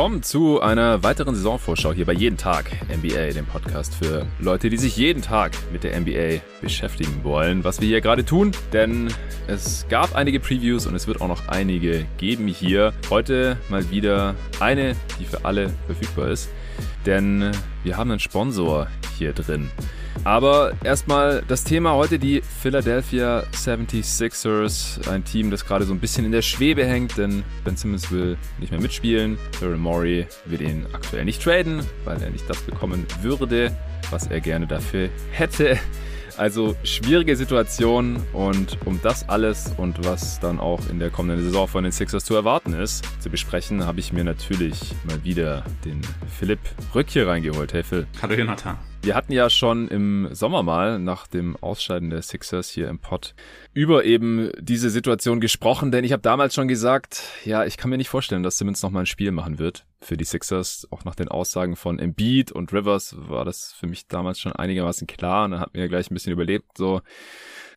willkommen zu einer weiteren Saisonvorschau hier bei Jeden Tag NBA, dem Podcast für Leute, die sich jeden Tag mit der NBA beschäftigen wollen, was wir hier gerade tun. Denn es gab einige Previews und es wird auch noch einige geben hier. Heute mal wieder eine, die für alle verfügbar ist. Denn wir haben einen Sponsor hier drin. Aber erstmal das Thema heute die Philadelphia 76ers. Ein Team, das gerade so ein bisschen in der Schwebe hängt, denn Ben Simmons will nicht mehr mitspielen. Daryl Morey will ihn aktuell nicht traden, weil er nicht das bekommen würde, was er gerne dafür hätte. Also schwierige Situation und um das alles und was dann auch in der kommenden Saison von den Sixers zu erwarten ist, zu besprechen, habe ich mir natürlich mal wieder den Philipp Rück hier reingeholt. Hey Phil. Hallo Jonathan. Wir hatten ja schon im Sommer mal nach dem Ausscheiden der Sixers hier im Pod über eben diese Situation gesprochen, denn ich habe damals schon gesagt, ja, ich kann mir nicht vorstellen, dass Simmons noch mal ein Spiel machen wird für die Sixers. Auch nach den Aussagen von Embiid und Rivers war das für mich damals schon einigermaßen klar und dann hat mir gleich ein bisschen überlebt, so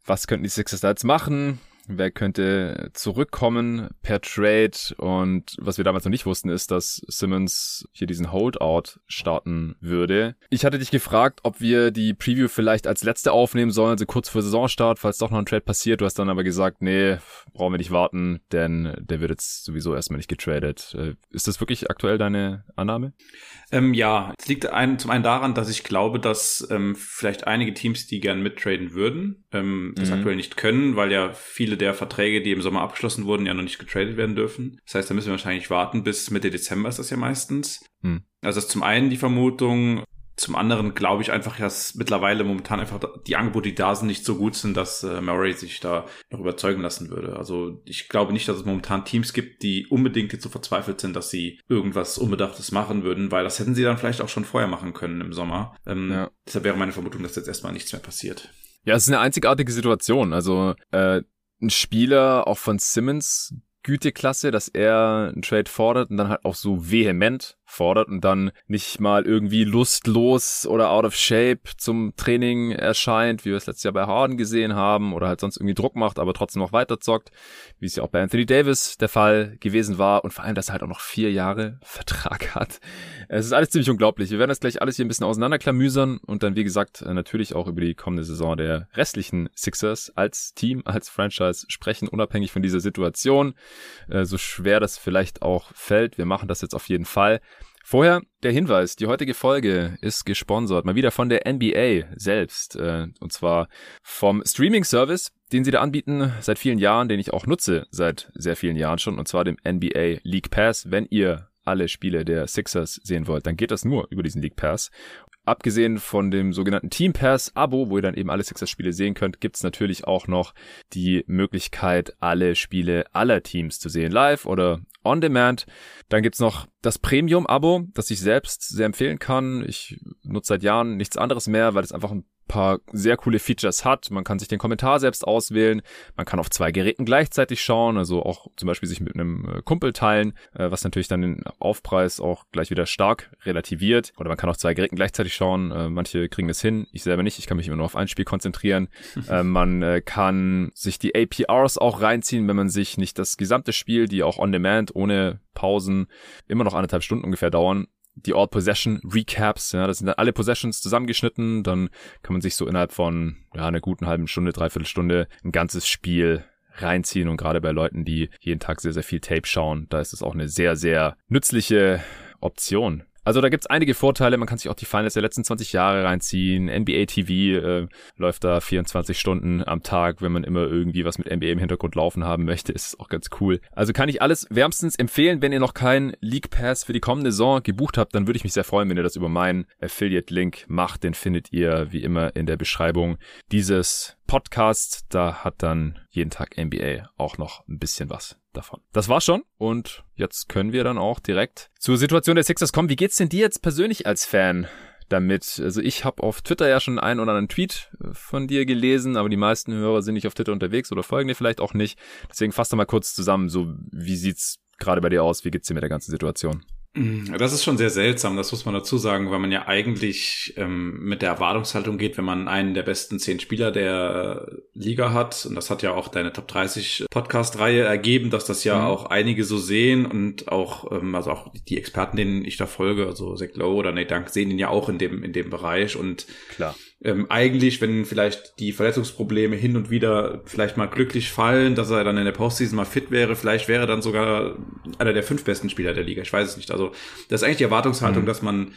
was könnten die Sixers da jetzt machen? Wer könnte zurückkommen per Trade und was wir damals noch nicht wussten ist, dass Simmons hier diesen Holdout starten würde. Ich hatte dich gefragt, ob wir die Preview vielleicht als letzte aufnehmen sollen, also kurz vor Saisonstart, falls doch noch ein Trade passiert. Du hast dann aber gesagt, nee, brauchen wir nicht warten, denn der wird jetzt sowieso erstmal nicht getradet. Äh, ist das wirklich aktuell deine Annahme? Ähm, ja, es liegt ein, zum einen daran, dass ich glaube, dass ähm, vielleicht einige Teams, die gern mittraden würden, ähm, das mhm. aktuell nicht können, weil ja viele der Verträge, die im Sommer abgeschlossen wurden, ja noch nicht getradet werden dürfen. Das heißt, da müssen wir wahrscheinlich warten bis Mitte Dezember ist das ja meistens. Mhm. Also das ist zum einen die Vermutung, zum anderen glaube ich einfach, dass mittlerweile momentan einfach die Angebote, die da sind, nicht so gut sind, dass äh, Murray sich da noch überzeugen lassen würde. Also ich glaube nicht, dass es momentan Teams gibt, die unbedingt jetzt so verzweifelt sind, dass sie irgendwas Unbedachtes machen würden, weil das hätten sie dann vielleicht auch schon vorher machen können im Sommer. Ähm, ja. Deshalb wäre meine Vermutung, dass jetzt erstmal nichts mehr passiert. Ja, es ist eine einzigartige Situation. Also äh, ein Spieler auch von Simmons Güteklasse, dass er einen Trade fordert und dann halt auch so vehement fordert und dann nicht mal irgendwie lustlos oder out of shape zum Training erscheint, wie wir es letztes Jahr bei Harden gesehen haben oder halt sonst irgendwie Druck macht, aber trotzdem noch weiter zockt, wie es ja auch bei Anthony Davis der Fall gewesen war und vor allem, dass er halt auch noch vier Jahre Vertrag hat. Es ist alles ziemlich unglaublich. Wir werden das gleich alles hier ein bisschen auseinanderklamüsern und dann, wie gesagt, natürlich auch über die kommende Saison der restlichen Sixers als Team, als Franchise sprechen, unabhängig von dieser Situation. Äh, so schwer das vielleicht auch fällt. Wir machen das jetzt auf jeden Fall. Vorher der Hinweis, die heutige Folge ist gesponsert, mal wieder von der NBA selbst, äh, und zwar vom Streaming-Service, den sie da anbieten seit vielen Jahren, den ich auch nutze seit sehr vielen Jahren schon, und zwar dem NBA League Pass. Wenn ihr alle Spiele der Sixers sehen wollt, dann geht das nur über diesen League Pass. Abgesehen von dem sogenannten Team Pass Abo, wo ihr dann eben alle Sixers Spiele sehen könnt, gibt's natürlich auch noch die Möglichkeit, alle Spiele aller Teams zu sehen, live oder on demand. Dann gibt's noch das Premium Abo, das ich selbst sehr empfehlen kann. Ich nutze seit Jahren nichts anderes mehr, weil es einfach ein paar sehr coole Features hat. Man kann sich den Kommentar selbst auswählen. Man kann auf zwei Geräten gleichzeitig schauen, also auch zum Beispiel sich mit einem äh, Kumpel teilen, äh, was natürlich dann den Aufpreis auch gleich wieder stark relativiert. Oder man kann auf zwei Geräten gleichzeitig schauen. Äh, manche kriegen das hin, ich selber nicht. Ich kann mich immer nur auf ein Spiel konzentrieren. man kann sich die APRs auch reinziehen, wenn man sich nicht das gesamte Spiel, die auch on demand ohne Pausen immer noch anderthalb Stunden ungefähr dauern, die All Possession Recaps, ja, das sind dann alle Possessions zusammengeschnitten, dann kann man sich so innerhalb von ja, einer guten halben Stunde, dreiviertel Stunde ein ganzes Spiel reinziehen und gerade bei Leuten, die jeden Tag sehr, sehr viel Tape schauen, da ist es auch eine sehr, sehr nützliche Option. Also da gibt's einige Vorteile. Man kann sich auch die Finals der letzten 20 Jahre reinziehen. NBA TV äh, läuft da 24 Stunden am Tag. Wenn man immer irgendwie was mit NBA im Hintergrund laufen haben möchte, ist auch ganz cool. Also kann ich alles wärmstens empfehlen. Wenn ihr noch keinen League Pass für die kommende Saison gebucht habt, dann würde ich mich sehr freuen, wenn ihr das über meinen Affiliate-Link macht. Den findet ihr wie immer in der Beschreibung dieses Podcasts. Da hat dann jeden Tag NBA auch noch ein bisschen was davon. Das war's schon und jetzt können wir dann auch direkt zur Situation der Sixers kommen. Wie geht's denn dir jetzt persönlich als Fan? damit. Also ich habe auf Twitter ja schon einen oder anderen Tweet äh, von dir gelesen, aber die meisten Hörer sind nicht auf Twitter unterwegs oder folgen dir vielleicht auch nicht. Deswegen fass doch mal kurz zusammen, so wie sieht's gerade bei dir aus? Wie geht's dir mit der ganzen Situation? Mm, das ist schon sehr seltsam, das muss man dazu sagen, weil man ja eigentlich ähm, mit der Erwartungshaltung geht, wenn man einen der besten zehn Spieler der Liga hat. Und das hat ja auch deine Top 30 Podcast-Reihe ergeben, dass das ja mhm. auch einige so sehen und auch, ähm, also auch die Experten, denen ich da folge, also Zach Lowe oder Nate Dunk, sehen ihn ja auch in dem, in dem Bereich. Und klar. Ähm, eigentlich, wenn vielleicht die Verletzungsprobleme hin und wieder vielleicht mal glücklich fallen, dass er dann in der Postseason mal fit wäre, vielleicht wäre er dann sogar einer der fünf besten Spieler der Liga. Ich weiß es nicht. Also das ist eigentlich die Erwartungshaltung, mhm. dass man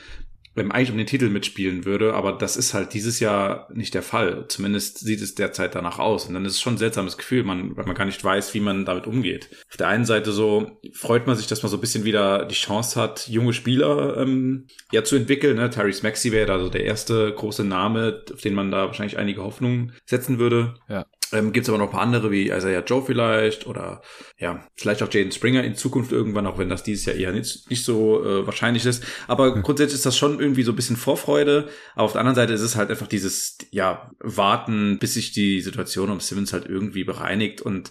eigentlich um den Titel mitspielen würde, aber das ist halt dieses Jahr nicht der Fall. Zumindest sieht es derzeit danach aus. Und dann ist es schon ein seltsames Gefühl, man, weil man gar nicht weiß, wie man damit umgeht. Auf der einen Seite so freut man sich, dass man so ein bisschen wieder die Chance hat, junge Spieler ähm, ja zu entwickeln. Ne? Tyrese Maxey wäre da so der erste große Name, auf den man da wahrscheinlich einige Hoffnungen setzen würde. Ja. Ähm, Gibt es aber noch ein paar andere wie Isaiah Joe vielleicht oder ja, vielleicht auch Jaden Springer in Zukunft irgendwann, auch wenn das dieses Jahr eher nicht, nicht so äh, wahrscheinlich ist. Aber grundsätzlich ist das schon irgendwie so ein bisschen Vorfreude. Aber auf der anderen Seite ist es halt einfach dieses, ja, Warten, bis sich die Situation um Simmons halt irgendwie bereinigt und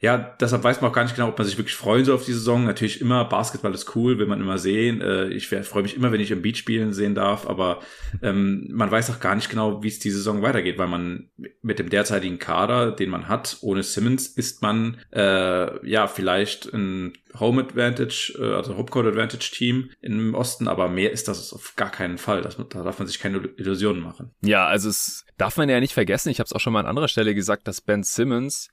ja, deshalb weiß man auch gar nicht genau, ob man sich wirklich freuen soll auf die Saison. Natürlich immer, Basketball ist cool, will man immer sehen. Äh, ich freue mich immer, wenn ich im Beach spielen sehen darf, aber ähm, man weiß auch gar nicht genau, wie es die Saison weitergeht, weil man mit dem derzeitigen Kader, den man hat, ohne Simmons, ist man äh, ja vielleicht ein Home Advantage, äh, also Homecourt Advantage Team im Osten, aber mehr ist das auf gar keinen Fall. Das, da darf man sich keine Illusionen machen. Ja, also es darf man ja nicht vergessen. Ich habe es auch schon mal an anderer Stelle gesagt, dass Ben Simmons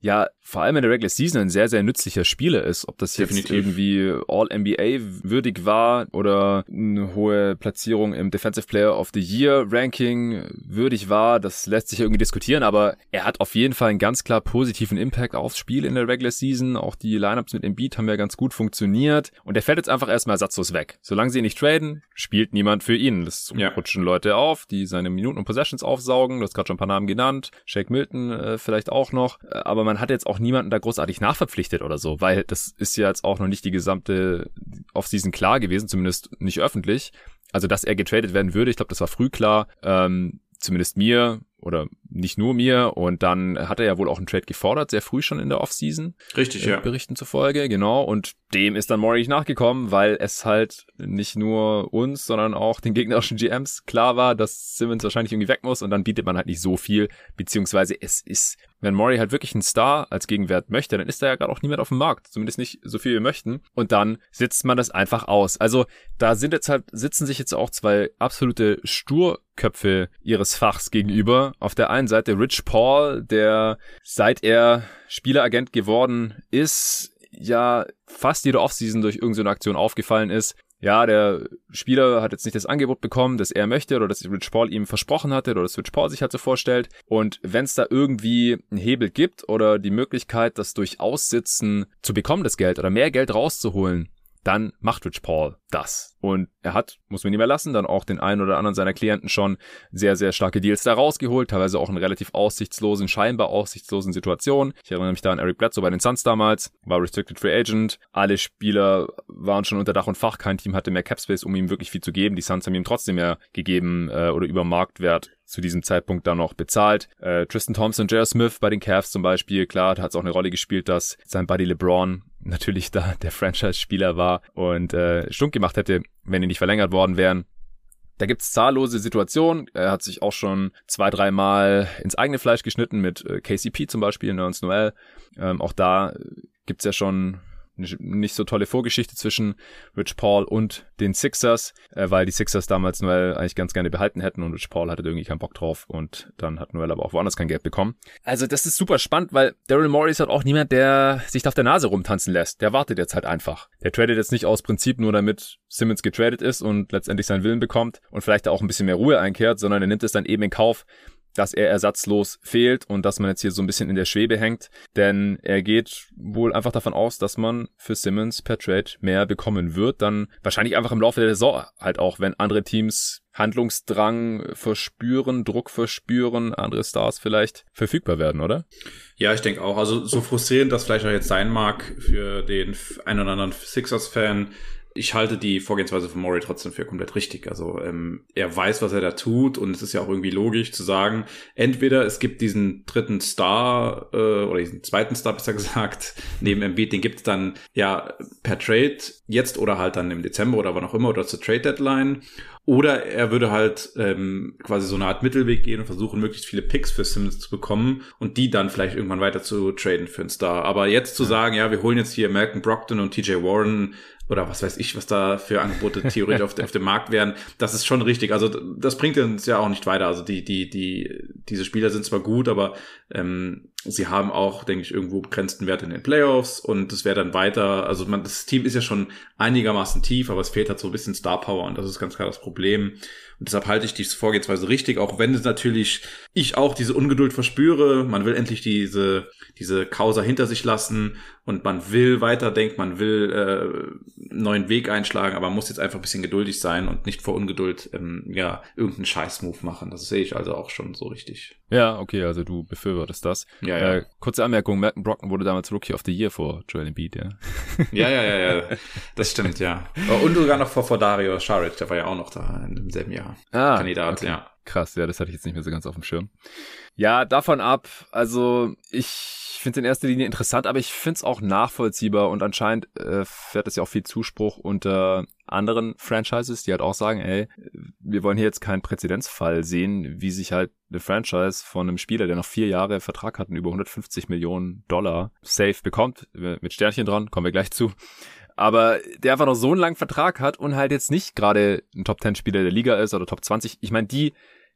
ja vor allem in der Regular Season ein sehr, sehr nützlicher Spieler ist. Ob das Definitiv. jetzt irgendwie All-NBA würdig war oder eine hohe Platzierung im Defensive Player of the Year Ranking würdig war, das lässt sich irgendwie diskutieren, aber er hat auf jeden Fall einen ganz klar positiven Impact aufs Spiel in der Regular Season. Auch die Lineups mit Embiid haben ja ganz gut funktioniert und er fällt jetzt einfach erstmal ersatzlos weg. Solange sie ihn nicht traden, spielt niemand für ihn. Das ja. rutschen Leute auf, die seine Minuten und Possessions aufsaugen. Du hast gerade schon ein paar Namen genannt. Shake Milton äh, vielleicht auch noch. Äh, aber man hat jetzt auch niemanden da großartig nachverpflichtet oder so, weil das ist ja jetzt auch noch nicht die gesamte Offseason klar gewesen, zumindest nicht öffentlich. Also, dass er getradet werden würde, ich glaube, das war früh klar. Ähm, zumindest mir oder nicht nur mir. Und dann hat er ja wohl auch einen Trade gefordert, sehr früh schon in der Offseason. Richtig, äh, ja. Berichten zufolge, genau. Und dem ist dann Murray nicht nachgekommen, weil es halt nicht nur uns, sondern auch den gegnerischen GMs klar war, dass Simmons wahrscheinlich irgendwie weg muss und dann bietet man halt nicht so viel, beziehungsweise es ist, wenn Murray halt wirklich einen Star als Gegenwert möchte, dann ist da ja gerade auch niemand auf dem Markt, zumindest nicht so viel wir möchten und dann sitzt man das einfach aus. Also da sind jetzt halt, sitzen sich jetzt auch zwei absolute Sturköpfe ihres Fachs gegenüber. Auf der einen Seite Rich Paul, der seit er Spieleragent geworden ist, ja fast jede Offseason durch irgendeine Aktion aufgefallen ist. Ja, der Spieler hat jetzt nicht das Angebot bekommen, das er möchte oder das Rich Paul ihm versprochen hatte oder das Rich Paul sich so vorstellt. Und wenn es da irgendwie einen Hebel gibt oder die Möglichkeit, das durch Aussitzen zu bekommen, das Geld oder mehr Geld rauszuholen, dann macht Rich Paul das. Und er hat, muss man ihm erlassen, dann auch den einen oder anderen seiner Klienten schon sehr, sehr starke Deals da rausgeholt, teilweise auch in relativ aussichtslosen, scheinbar aussichtslosen Situationen. Ich erinnere mich da an Eric Bledsoe bei den Suns damals, war Restricted Free Agent. Alle Spieler waren schon unter Dach und Fach, kein Team hatte mehr Capspace, um ihm wirklich viel zu geben. Die Suns haben ihm trotzdem mehr gegeben äh, oder über Marktwert zu diesem Zeitpunkt dann noch bezahlt. Äh, Tristan Thompson, J.R. Smith bei den Cavs zum Beispiel, klar, da hat es auch eine Rolle gespielt, dass sein Buddy LeBron natürlich da der Franchise-Spieler war und äh, stunk gemacht hätte, wenn die nicht verlängert worden wären. Da gibt's zahllose Situationen. Er hat sich auch schon zwei, dreimal ins eigene Fleisch geschnitten mit äh, KCP zum Beispiel, Nerns Noel. Ähm, auch da gibt's ja schon nicht so tolle Vorgeschichte zwischen Rich Paul und den Sixers, äh, weil die Sixers damals Noel eigentlich ganz gerne behalten hätten und Rich Paul hatte irgendwie keinen Bock drauf und dann hat Noel aber auch woanders kein Geld bekommen. Also das ist super spannend, weil Daryl Morey ist halt auch niemand, der sich auf der Nase rumtanzen lässt. Der wartet jetzt halt einfach. Der tradet jetzt nicht aus Prinzip nur damit Simmons getradet ist und letztendlich seinen Willen bekommt und vielleicht auch ein bisschen mehr Ruhe einkehrt, sondern er nimmt es dann eben in Kauf, dass er ersatzlos fehlt und dass man jetzt hier so ein bisschen in der Schwebe hängt, denn er geht wohl einfach davon aus, dass man für Simmons per Trade mehr bekommen wird, dann wahrscheinlich einfach im Laufe der Saison halt auch, wenn andere Teams Handlungsdrang verspüren, Druck verspüren, andere Stars vielleicht verfügbar werden, oder? Ja, ich denke auch. Also so frustrierend das vielleicht auch jetzt sein mag für den ein oder anderen Sixers-Fan, ich halte die Vorgehensweise von Murray trotzdem für komplett richtig. Also ähm, er weiß, was er da tut und es ist ja auch irgendwie logisch zu sagen, entweder es gibt diesen dritten Star äh, oder diesen zweiten Star besser gesagt neben Embiid, den gibt es dann ja per Trade jetzt oder halt dann im Dezember oder wann auch immer oder zur Trade Deadline oder er würde halt ähm, quasi so eine Art Mittelweg gehen und versuchen, möglichst viele Picks für Simmons zu bekommen und die dann vielleicht irgendwann weiter zu traden für einen Star. Aber jetzt zu sagen, ja, wir holen jetzt hier Malcolm Brockton und TJ Warren oder was weiß ich, was da für Angebote theoretisch auf, auf dem Markt wären, das ist schon richtig. Also das bringt uns ja auch nicht weiter. Also die, die, die, diese Spieler sind zwar gut, aber ähm, sie haben auch, denke ich, irgendwo begrenzten Wert in den Playoffs und es wäre dann weiter, also man, das Team ist ja schon einigermaßen tief, aber es fehlt halt so ein bisschen Star Power und das ist ganz klar das Problem. Und deshalb halte ich diese Vorgehensweise richtig, auch wenn es natürlich ich auch diese Ungeduld verspüre. Man will endlich diese, diese Causa hinter sich lassen und man will weiterdenken, man will äh, einen neuen Weg einschlagen, aber man muss jetzt einfach ein bisschen geduldig sein und nicht vor Ungeduld ähm, ja irgendeinen Scheißmove machen. Das sehe ich also auch schon so richtig. Ja, okay, also du befürwortest das. Ja, ja. Äh, kurze Anmerkung, Malcolm Brockton wurde damals Rookie of the Year vor Joel Embiid, ja. ja, ja, ja, ja, das stimmt, ja. Und sogar noch vor, vor Dario Saric, der war ja auch noch da im selben Jahr. Ah, Kandidat, okay. ja. Krass, ja, das hatte ich jetzt nicht mehr so ganz auf dem Schirm. Ja, davon ab, also ich finde es in erster Linie interessant, aber ich finde es auch nachvollziehbar und anscheinend äh, fährt es ja auch viel Zuspruch unter anderen Franchises, die halt auch sagen, ey, wir wollen hier jetzt keinen Präzedenzfall sehen, wie sich halt eine Franchise von einem Spieler, der noch vier Jahre Vertrag hat und über 150 Millionen Dollar safe bekommt, mit Sternchen dran, kommen wir gleich zu, aber der einfach noch so einen langen Vertrag hat und halt jetzt nicht gerade ein Top 10 Spieler der Liga ist oder Top 20. Ich meine, die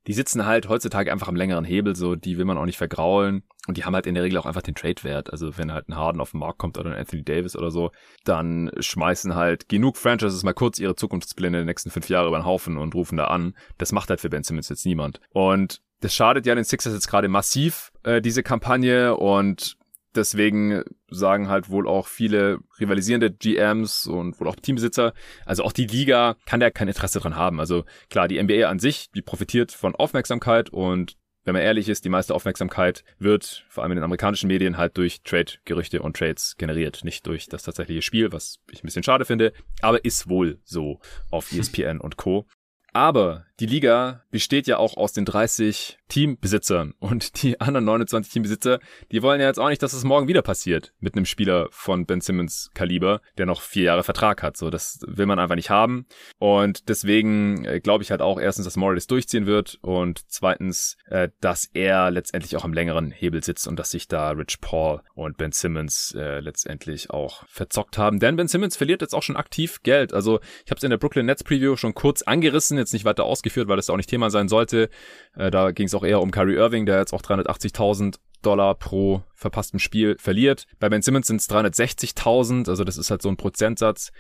die sitzen halt heutzutage einfach am längeren Hebel, so die will man auch nicht vergraulen und die haben halt in der Regel auch einfach den Trade-Wert. Also wenn halt ein Harden auf den Markt kommt oder ein Anthony Davis oder so, dann schmeißen halt genug Franchises mal kurz ihre Zukunftspläne in den nächsten fünf Jahre über den Haufen und rufen da an. Das macht halt für Ben Simmons jetzt niemand. Und das schadet ja den Sixers jetzt gerade massiv, äh, diese Kampagne und Deswegen sagen halt wohl auch viele rivalisierende GMs und wohl auch Teambesitzer, also auch die Liga kann da kein Interesse dran haben. Also klar, die NBA an sich, die profitiert von Aufmerksamkeit und wenn man ehrlich ist, die meiste Aufmerksamkeit wird vor allem in den amerikanischen Medien halt durch Trade-Gerüchte und Trades generiert, nicht durch das tatsächliche Spiel, was ich ein bisschen schade finde, aber ist wohl so auf ESPN und Co. Aber die Liga besteht ja auch aus den 30 Teambesitzern und die anderen 29 Teambesitzer, die wollen ja jetzt auch nicht, dass es morgen wieder passiert mit einem Spieler von Ben Simmons Kaliber, der noch vier Jahre Vertrag hat. So, das will man einfach nicht haben. Und deswegen äh, glaube ich halt auch erstens, dass Morris durchziehen wird und zweitens, äh, dass er letztendlich auch am längeren Hebel sitzt und dass sich da Rich Paul und Ben Simmons äh, letztendlich auch verzockt haben. Denn Ben Simmons verliert jetzt auch schon aktiv Geld. Also ich habe es in der Brooklyn Nets Preview schon kurz angerissen, jetzt nicht weiter ausgeführt, weil das auch nicht Thema sein sollte. Äh, da ging es auch eher um Kyrie Irving, der jetzt auch 380.000 Dollar pro verpasstem Spiel verliert. Bei Ben Simmons sind es 360.000, also das ist halt so ein Prozentsatz,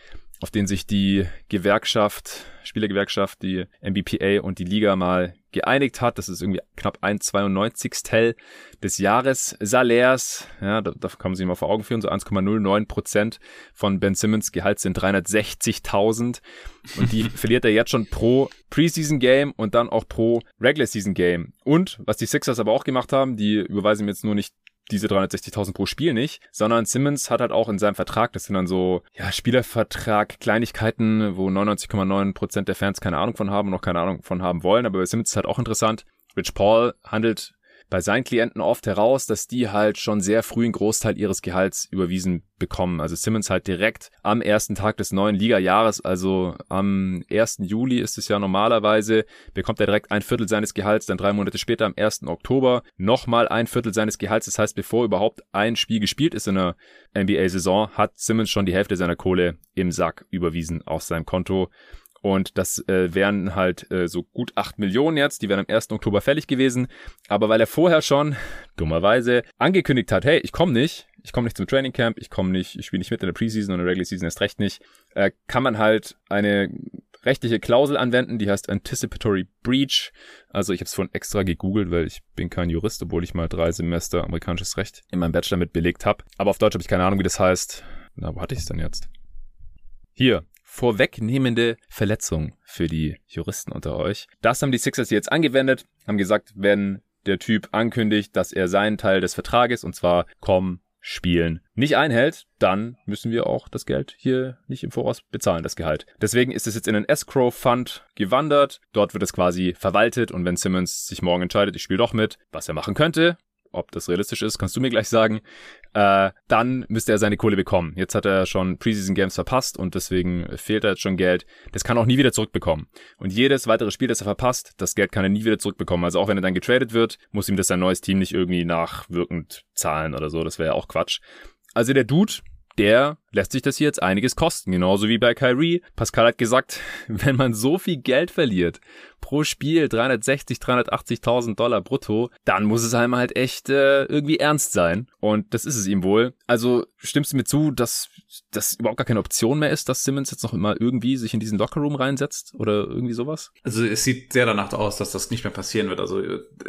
auf den sich die Gewerkschaft, Spielergewerkschaft, die MBPA und die Liga mal geeinigt hat. Das ist irgendwie knapp ein 92 des Jahressalärs. Ja, da, da kann man sich mal vor Augen führen. So 1,09 Prozent von Ben Simmons Gehalt sind 360.000. Und die verliert er jetzt schon pro Preseason Game und dann auch pro Regular Season Game. Und was die Sixers aber auch gemacht haben, die überweisen jetzt nur nicht diese 360.000 pro Spiel nicht, sondern Simmons hat halt auch in seinem Vertrag, das sind dann so, ja, Spielervertrag, Kleinigkeiten, wo 99,9% der Fans keine Ahnung von haben und noch keine Ahnung von haben wollen, aber bei Simmons ist halt auch interessant. Rich Paul handelt bei seinen Klienten oft heraus, dass die halt schon sehr früh einen Großteil ihres Gehalts überwiesen bekommen. Also Simmons halt direkt am ersten Tag des neuen Liga-Jahres, also am 1. Juli ist es ja normalerweise, bekommt er direkt ein Viertel seines Gehalts, dann drei Monate später am 1. Oktober nochmal ein Viertel seines Gehalts. Das heißt, bevor überhaupt ein Spiel gespielt ist in der NBA-Saison, hat Simmons schon die Hälfte seiner Kohle im Sack überwiesen auf seinem Konto. Und das äh, wären halt äh, so gut acht Millionen jetzt, die wären am 1. Oktober fällig gewesen. Aber weil er vorher schon, dummerweise, angekündigt hat, hey, ich komme nicht, ich komme nicht zum Training Camp, ich komme nicht, ich spiele nicht mit in der Preseason und in der Regular Season erst recht nicht, äh, kann man halt eine rechtliche Klausel anwenden, die heißt Anticipatory Breach. Also ich habe es vorhin extra gegoogelt, weil ich bin kein Jurist, obwohl ich mal drei Semester amerikanisches Recht in meinem Bachelor mit belegt habe. Aber auf Deutsch habe ich keine Ahnung, wie das heißt. Na, wo hatte ich es denn jetzt? Hier, vorwegnehmende Verletzung für die Juristen unter euch. Das haben die Sixers jetzt angewendet, haben gesagt, wenn der Typ ankündigt, dass er seinen Teil des Vertrages, und zwar komm Spielen nicht einhält, dann müssen wir auch das Geld hier nicht im Voraus bezahlen, das Gehalt. Deswegen ist es jetzt in einen Escrow-Fund gewandert. Dort wird es quasi verwaltet und wenn Simmons sich morgen entscheidet, ich spiele doch mit, was er machen könnte, ob das realistisch ist, kannst du mir gleich sagen, äh, dann müsste er seine Kohle bekommen. Jetzt hat er schon Preseason Games verpasst und deswegen fehlt er jetzt schon Geld. Das kann er auch nie wieder zurückbekommen. Und jedes weitere Spiel, das er verpasst, das Geld kann er nie wieder zurückbekommen. Also auch wenn er dann getradet wird, muss ihm das sein neues Team nicht irgendwie nachwirkend zahlen oder so. Das wäre ja auch Quatsch. Also der Dude, der lässt sich das hier jetzt einiges kosten. Genauso wie bei Kyrie. Pascal hat gesagt, wenn man so viel Geld verliert pro Spiel 360, 380.000 Dollar brutto, dann muss es einem halt echt äh, irgendwie ernst sein. Und das ist es ihm wohl. Also stimmst du mir zu, dass das überhaupt gar keine Option mehr ist, dass Simmons jetzt noch immer irgendwie sich in diesen Lockerroom reinsetzt oder irgendwie sowas? Also es sieht sehr danach aus, dass das nicht mehr passieren wird. Also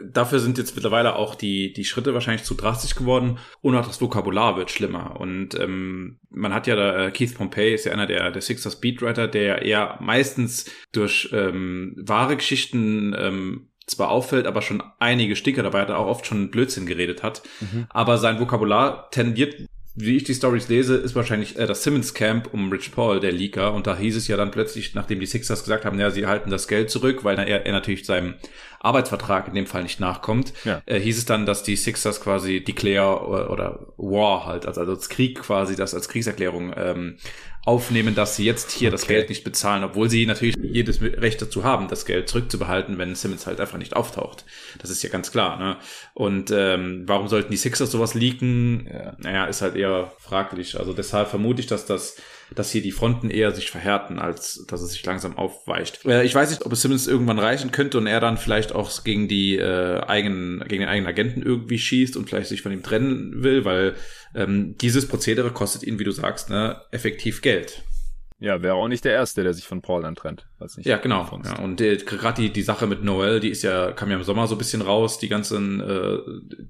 dafür sind jetzt mittlerweile auch die, die Schritte wahrscheinlich zu drastisch geworden und auch das Vokabular wird schlimmer. Und ähm, man hat ja da, äh, Keith Pompey ist ja einer der, der Sixers Beatwriter, der eher meistens durch ähm, wahre Geschichten ähm, zwar auffällt, aber schon einige Sticker dabei hat, er auch oft schon Blödsinn geredet hat. Mhm. Aber sein Vokabular tendiert wie ich die Stories lese, ist wahrscheinlich äh, das Simmons Camp um Rich Paul der Leaker. Und da hieß es ja dann plötzlich, nachdem die Sixers gesagt haben, ja, sie halten das Geld zurück, weil er, er natürlich seinem Arbeitsvertrag in dem Fall nicht nachkommt, ja. äh, hieß es dann, dass die Sixers quasi Declare oder, oder War halt, also, das Krieg quasi, das als Kriegserklärung ähm, aufnehmen, dass sie jetzt hier okay. das Geld nicht bezahlen, obwohl sie natürlich jedes Recht dazu haben, das Geld zurückzubehalten, wenn Simmons halt einfach nicht auftaucht. Das ist ja ganz klar. Ne? Und ähm, warum sollten die Sixers sowas leaken? Ja. Naja, ist halt eher fraglich. Also deshalb vermute ich, dass das dass hier die Fronten eher sich verhärten, als dass es sich langsam aufweicht. Äh, ich weiß nicht, ob es Simmons irgendwann reichen könnte und er dann vielleicht auch gegen die äh, eigenen, gegen den eigenen Agenten irgendwie schießt und vielleicht sich von ihm trennen will, weil ähm, dieses Prozedere kostet ihn, wie du sagst, ne, effektiv Geld. Ja, wäre auch nicht der Erste, der sich von Paul dann trennt. Weiß nicht, ja, genau. Ja, und äh, gerade die, die Sache mit Noel, die ist ja, kam ja im Sommer so ein bisschen raus, die ganzen äh,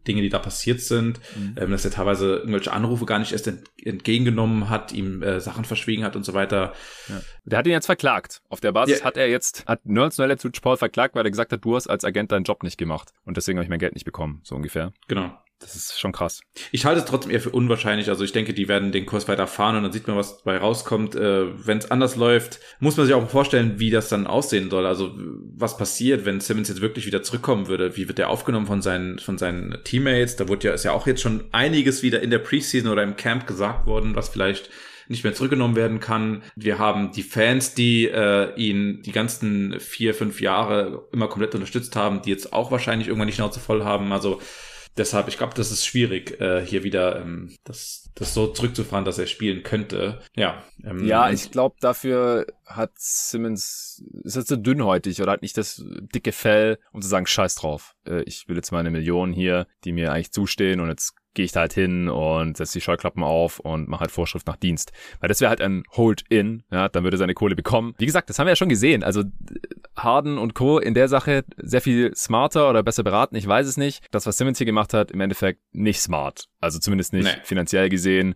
Dinge, die da passiert sind, mhm. ähm, dass er teilweise irgendwelche Anrufe gar nicht erst ent, entgegengenommen hat, ihm äh, Sachen verschwiegen hat und so weiter. Ja. Der hat ihn jetzt verklagt. Auf der Basis ja. hat er jetzt, hat Nerds Noel zu Paul verklagt, weil er gesagt hat, du hast als Agent deinen Job nicht gemacht. Und deswegen habe ich mein Geld nicht bekommen, so ungefähr. Genau. Das ist schon krass. Ich halte es trotzdem eher für unwahrscheinlich. Also ich denke, die werden den Kurs weiter fahren und dann sieht man, was dabei rauskommt. Äh, wenn es anders läuft, muss man sich auch vorstellen, wie das dann aussehen soll. Also was passiert, wenn Simmons jetzt wirklich wieder zurückkommen würde? Wie wird der aufgenommen von seinen, von seinen Teammates? Da wurde ja, ist ja auch jetzt schon einiges wieder in der Preseason oder im Camp gesagt worden, was vielleicht nicht mehr zurückgenommen werden kann. Wir haben die Fans, die äh, ihn die ganzen vier, fünf Jahre immer komplett unterstützt haben, die jetzt auch wahrscheinlich irgendwann nicht Schnauze voll haben. Also Deshalb, ich glaube, das ist schwierig, äh, hier wieder ähm, das, das so zurückzufahren, dass er spielen könnte. Ja. Ähm, ja, ich glaube, dafür hat Simmons, ist jetzt so dünnhäutig oder hat nicht das dicke Fell, um zu sagen, scheiß drauf. Äh, ich will jetzt meine Millionen hier, die mir eigentlich zustehen und jetzt gehe ich da halt hin und setze die Scheuklappen auf und mache halt Vorschrift nach Dienst. Weil das wäre halt ein Hold-in, ja, dann würde er seine Kohle bekommen. Wie gesagt, das haben wir ja schon gesehen. Also Harden und Co. in der Sache sehr viel smarter oder besser beraten, ich weiß es nicht. Das, was Simmons hier gemacht hat, im Endeffekt nicht smart. Also zumindest nicht nee. finanziell gesehen.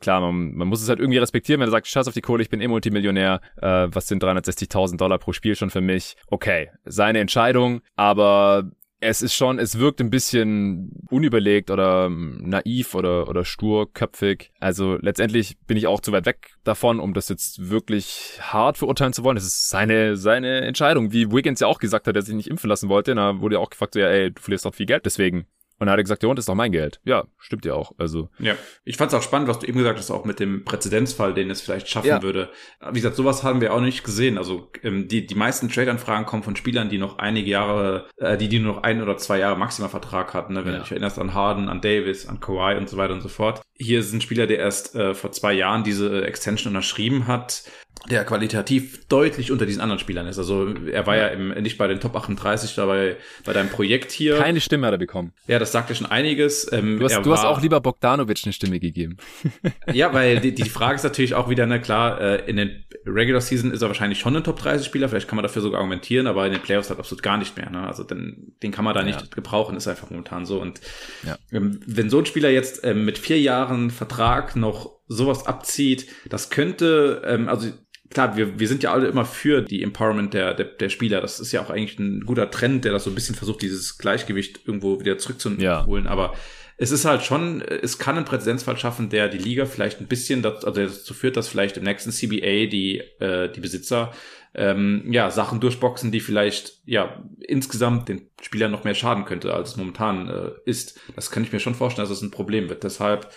Klar, man, man muss es halt irgendwie respektieren, wenn er sagt, scheiß auf die Kohle, ich bin eh Multimillionär, äh, was sind 360.000 Dollar pro Spiel schon für mich? Okay, seine Entscheidung, aber es ist schon, es wirkt ein bisschen unüberlegt oder ähm, naiv oder, oder sturköpfig. Also letztendlich bin ich auch zu weit weg davon, um das jetzt wirklich hart verurteilen zu wollen. Es ist seine, seine Entscheidung, wie Wiggins ja auch gesagt hat, er sich nicht impfen lassen wollte. Da wurde ja auch gefragt, so, ja, ey, du verlierst doch viel Geld deswegen. Und dann hat er gesagt, ja, und das ist doch mein Geld. Ja, stimmt ja auch. Also. Ja. Ich fand es auch spannend, was du eben gesagt hast, auch mit dem Präzedenzfall, den es vielleicht schaffen ja. würde. Wie gesagt, sowas haben wir auch nicht gesehen. Also ähm, die, die meisten Trade-Anfragen kommen von Spielern, die noch einige Jahre, äh, die, die nur noch ein oder zwei Jahre Maximalvertrag hatten. Ne? Wenn ja. du dich erinnerst an Harden, an Davis, an Kawhi und so weiter und so fort. Hier ist ein Spieler, der erst äh, vor zwei Jahren diese Extension unterschrieben hat der qualitativ deutlich unter diesen anderen Spielern ist. Also er war ja, im, nicht bei den Top 38 dabei bei deinem Projekt hier. Keine Stimme hat er bekommen. Ja, das sagt ja schon einiges. Ähm, du hast, du hast auch lieber Bogdanovic eine Stimme gegeben. ja, weil die, die Frage ist natürlich auch wieder, na klar, äh, in den Regular Season ist er wahrscheinlich schon ein Top 30 Spieler, vielleicht kann man dafür sogar argumentieren, aber in den Playoffs halt absolut gar nicht mehr. Ne? Also den, den kann man da nicht ja. gebrauchen, ist einfach momentan so. Und ja. ähm, wenn so ein Spieler jetzt ähm, mit vier Jahren Vertrag noch sowas abzieht, das könnte, ähm, also klar, wir, wir sind ja alle immer für die Empowerment der, der, der Spieler. Das ist ja auch eigentlich ein guter Trend, der das so ein bisschen versucht, dieses Gleichgewicht irgendwo wieder zurückzuholen. Ja. Aber es ist halt schon, es kann einen Präzedenzfall schaffen, der die Liga vielleicht ein bisschen dazu, also dazu führt, dass vielleicht im nächsten CBA die, äh, die Besitzer ähm, ja, Sachen durchboxen, die vielleicht ja insgesamt den Spielern noch mehr schaden könnte, als es momentan äh, ist. Das kann ich mir schon vorstellen, dass es das ein Problem wird. Deshalb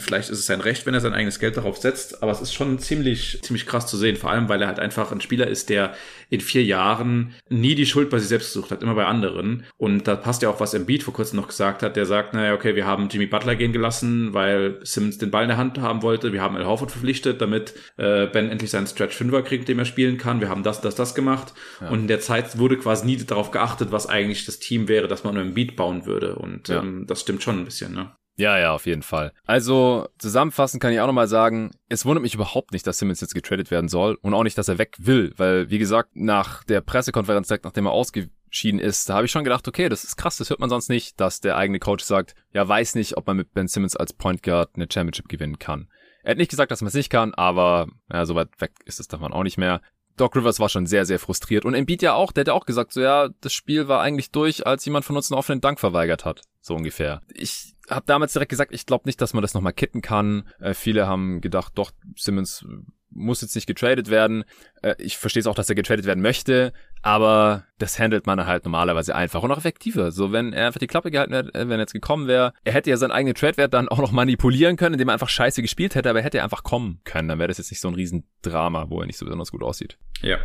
Vielleicht ist es sein Recht, wenn er sein eigenes Geld darauf setzt, aber es ist schon ziemlich, ziemlich krass zu sehen, vor allem weil er halt einfach ein Spieler ist, der in vier Jahren nie die Schuld bei sich selbst gesucht hat, immer bei anderen. Und da passt ja auch, was Embiid vor kurzem noch gesagt hat. Der sagt, naja, okay, wir haben Jimmy Butler gehen gelassen, weil Simmons den Ball in der Hand haben wollte. Wir haben El Horford verpflichtet, damit äh, Ben endlich seinen Stretch Fünfer kriegt, dem er spielen kann. Wir haben das, das, das gemacht. Ja. Und in der Zeit wurde quasi nie darauf geachtet, was eigentlich das Team wäre, dass man einen Beat bauen würde. Und ja. ähm, das stimmt schon ein bisschen, ne? Ja, ja, auf jeden Fall. Also zusammenfassend kann ich auch nochmal sagen, es wundert mich überhaupt nicht, dass Simmons jetzt getradet werden soll und auch nicht, dass er weg will, weil wie gesagt, nach der Pressekonferenz, nachdem er ausgeschieden ist, da habe ich schon gedacht, okay, das ist krass, das hört man sonst nicht, dass der eigene Coach sagt, ja, weiß nicht, ob man mit Ben Simmons als Point Guard eine Championship gewinnen kann. Er hat nicht gesagt, dass man es nicht kann, aber ja, so weit weg ist es davon auch nicht mehr. Doc Rivers war schon sehr, sehr frustriert. Und Embiid ja auch, der hat auch gesagt, so ja, das Spiel war eigentlich durch, als jemand von uns einen offenen Dank verweigert hat. So ungefähr. Ich habe damals direkt gesagt, ich glaube nicht, dass man das nochmal kitten kann. Äh, viele haben gedacht, doch, Simmons muss jetzt nicht getradet werden. Äh, ich verstehe es auch, dass er getradet werden möchte, aber das handelt man halt normalerweise einfach und auch effektiver. So, wenn er einfach die Klappe gehalten hätte, äh, wenn er jetzt gekommen wäre, er hätte ja seinen eigenen Trade-Wert dann auch noch manipulieren können, indem er einfach scheiße gespielt hätte, aber er hätte einfach kommen können. Dann wäre das jetzt nicht so ein Riesendrama, wo er nicht so besonders gut aussieht. Ja.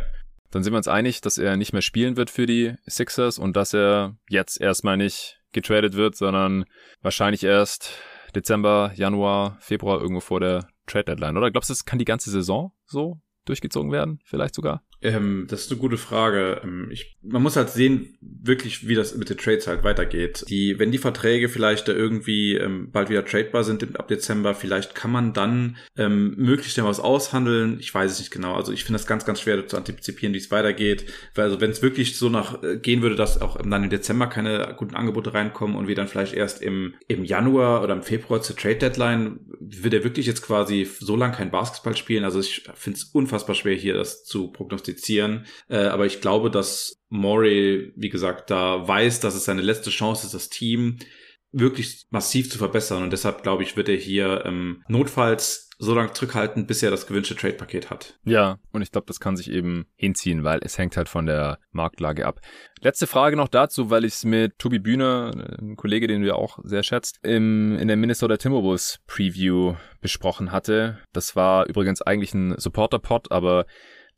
Dann sind wir uns einig, dass er nicht mehr spielen wird für die Sixers und dass er jetzt erstmal nicht getradet wird, sondern wahrscheinlich erst Dezember, Januar, Februar irgendwo vor der Trade Deadline, oder? Glaubst du, das kann die ganze Saison so durchgezogen werden? Vielleicht sogar? Ähm, das ist eine gute Frage. Ähm, ich, man muss halt sehen, wirklich, wie das mit den Trades halt weitergeht. Die, wenn die Verträge vielleicht da irgendwie ähm, bald wieder tradebar sind ab Dezember, vielleicht kann man dann ähm, möglichst was aushandeln. Ich weiß es nicht genau. Also ich finde das ganz, ganz schwer zu antizipieren, wie es weitergeht. Weil also wenn es wirklich so nach äh, gehen würde, dass auch dann im Dezember keine guten Angebote reinkommen und wir dann vielleicht erst im, im Januar oder im Februar zur Trade Deadline, wird er wirklich jetzt quasi so lange kein Basketball spielen. Also ich finde es unfassbar schwer hier das zu prognostizieren prognostizieren. Äh, aber ich glaube, dass Morey, wie gesagt, da weiß, dass es seine letzte Chance ist, das Team wirklich massiv zu verbessern. Und deshalb, glaube ich, wird er hier ähm, notfalls so lange zurückhalten, bis er das gewünschte Trade-Paket hat. Ja, und ich glaube, das kann sich eben hinziehen, weil es hängt halt von der Marktlage ab. Letzte Frage noch dazu, weil ich es mit Tobi Bühner, ein Kollege, den du ja auch sehr schätzt, im, in der Minnesota Timberwolves Preview besprochen hatte. Das war übrigens eigentlich ein Supporter-Pod, aber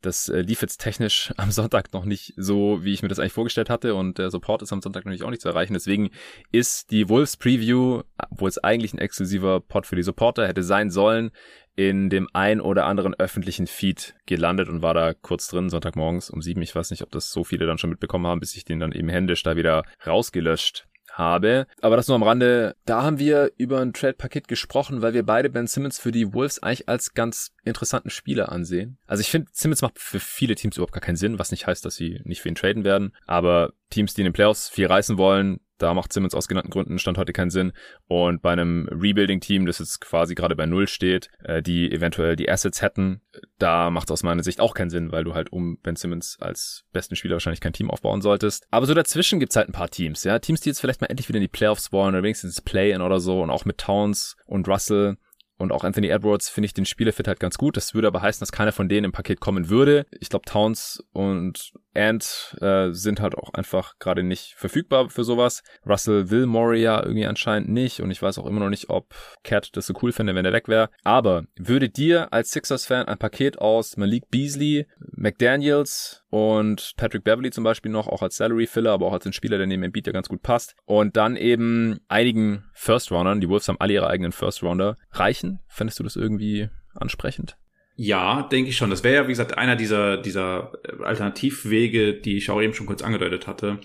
das äh, lief jetzt technisch am Sonntag noch nicht so, wie ich mir das eigentlich vorgestellt hatte und der Support ist am Sonntag natürlich auch nicht zu erreichen. Deswegen ist die Wolves Preview, wo es eigentlich ein exklusiver Pod für die Supporter hätte sein sollen, in dem ein oder anderen öffentlichen Feed gelandet und war da kurz drin, Sonntagmorgens um sieben. Ich weiß nicht, ob das so viele dann schon mitbekommen haben, bis ich den dann eben händisch da wieder rausgelöscht habe. Aber das nur am Rande. Da haben wir über ein Trade-Paket gesprochen, weil wir beide Ben Simmons für die Wolves eigentlich als ganz interessanten Spieler ansehen. Also ich finde, Simmons macht für viele Teams überhaupt gar keinen Sinn, was nicht heißt, dass sie nicht für ihn traden werden. Aber Teams, die in den Playoffs viel reißen wollen, da macht Simmons aus genannten Gründen Stand heute keinen Sinn. Und bei einem Rebuilding-Team, das jetzt quasi gerade bei Null steht, äh, die eventuell die Assets hätten, da macht aus meiner Sicht auch keinen Sinn, weil du halt um Ben Simmons als besten Spieler wahrscheinlich kein Team aufbauen solltest. Aber so dazwischen gibt's halt ein paar Teams, ja. Teams, die jetzt vielleicht mal endlich wieder in die Playoffs wollen oder wenigstens Play-In oder so und auch mit Towns und Russell und auch Anthony Edwards finde ich den Spielerfit halt ganz gut. Das würde aber heißen, dass keiner von denen im Paket kommen würde. Ich glaube, Towns und Ant äh, sind halt auch einfach gerade nicht verfügbar für sowas. Russell will Moria irgendwie anscheinend nicht und ich weiß auch immer noch nicht, ob Cat das so cool fände, wenn er weg wäre. Aber würde dir als Sixers-Fan ein Paket aus Malik Beasley, McDaniels und Patrick Beverly zum Beispiel noch, auch als Salary-Filler, aber auch als ein Spieler, der neben Embiid ja ganz gut passt. Und dann eben einigen First-Roundern, die Wolves haben alle ihre eigenen First-Rounder, reichen? Fändest du das irgendwie ansprechend? Ja, denke ich schon. Das wäre ja, wie gesagt, einer dieser, dieser Alternativwege, die ich auch eben schon kurz angedeutet hatte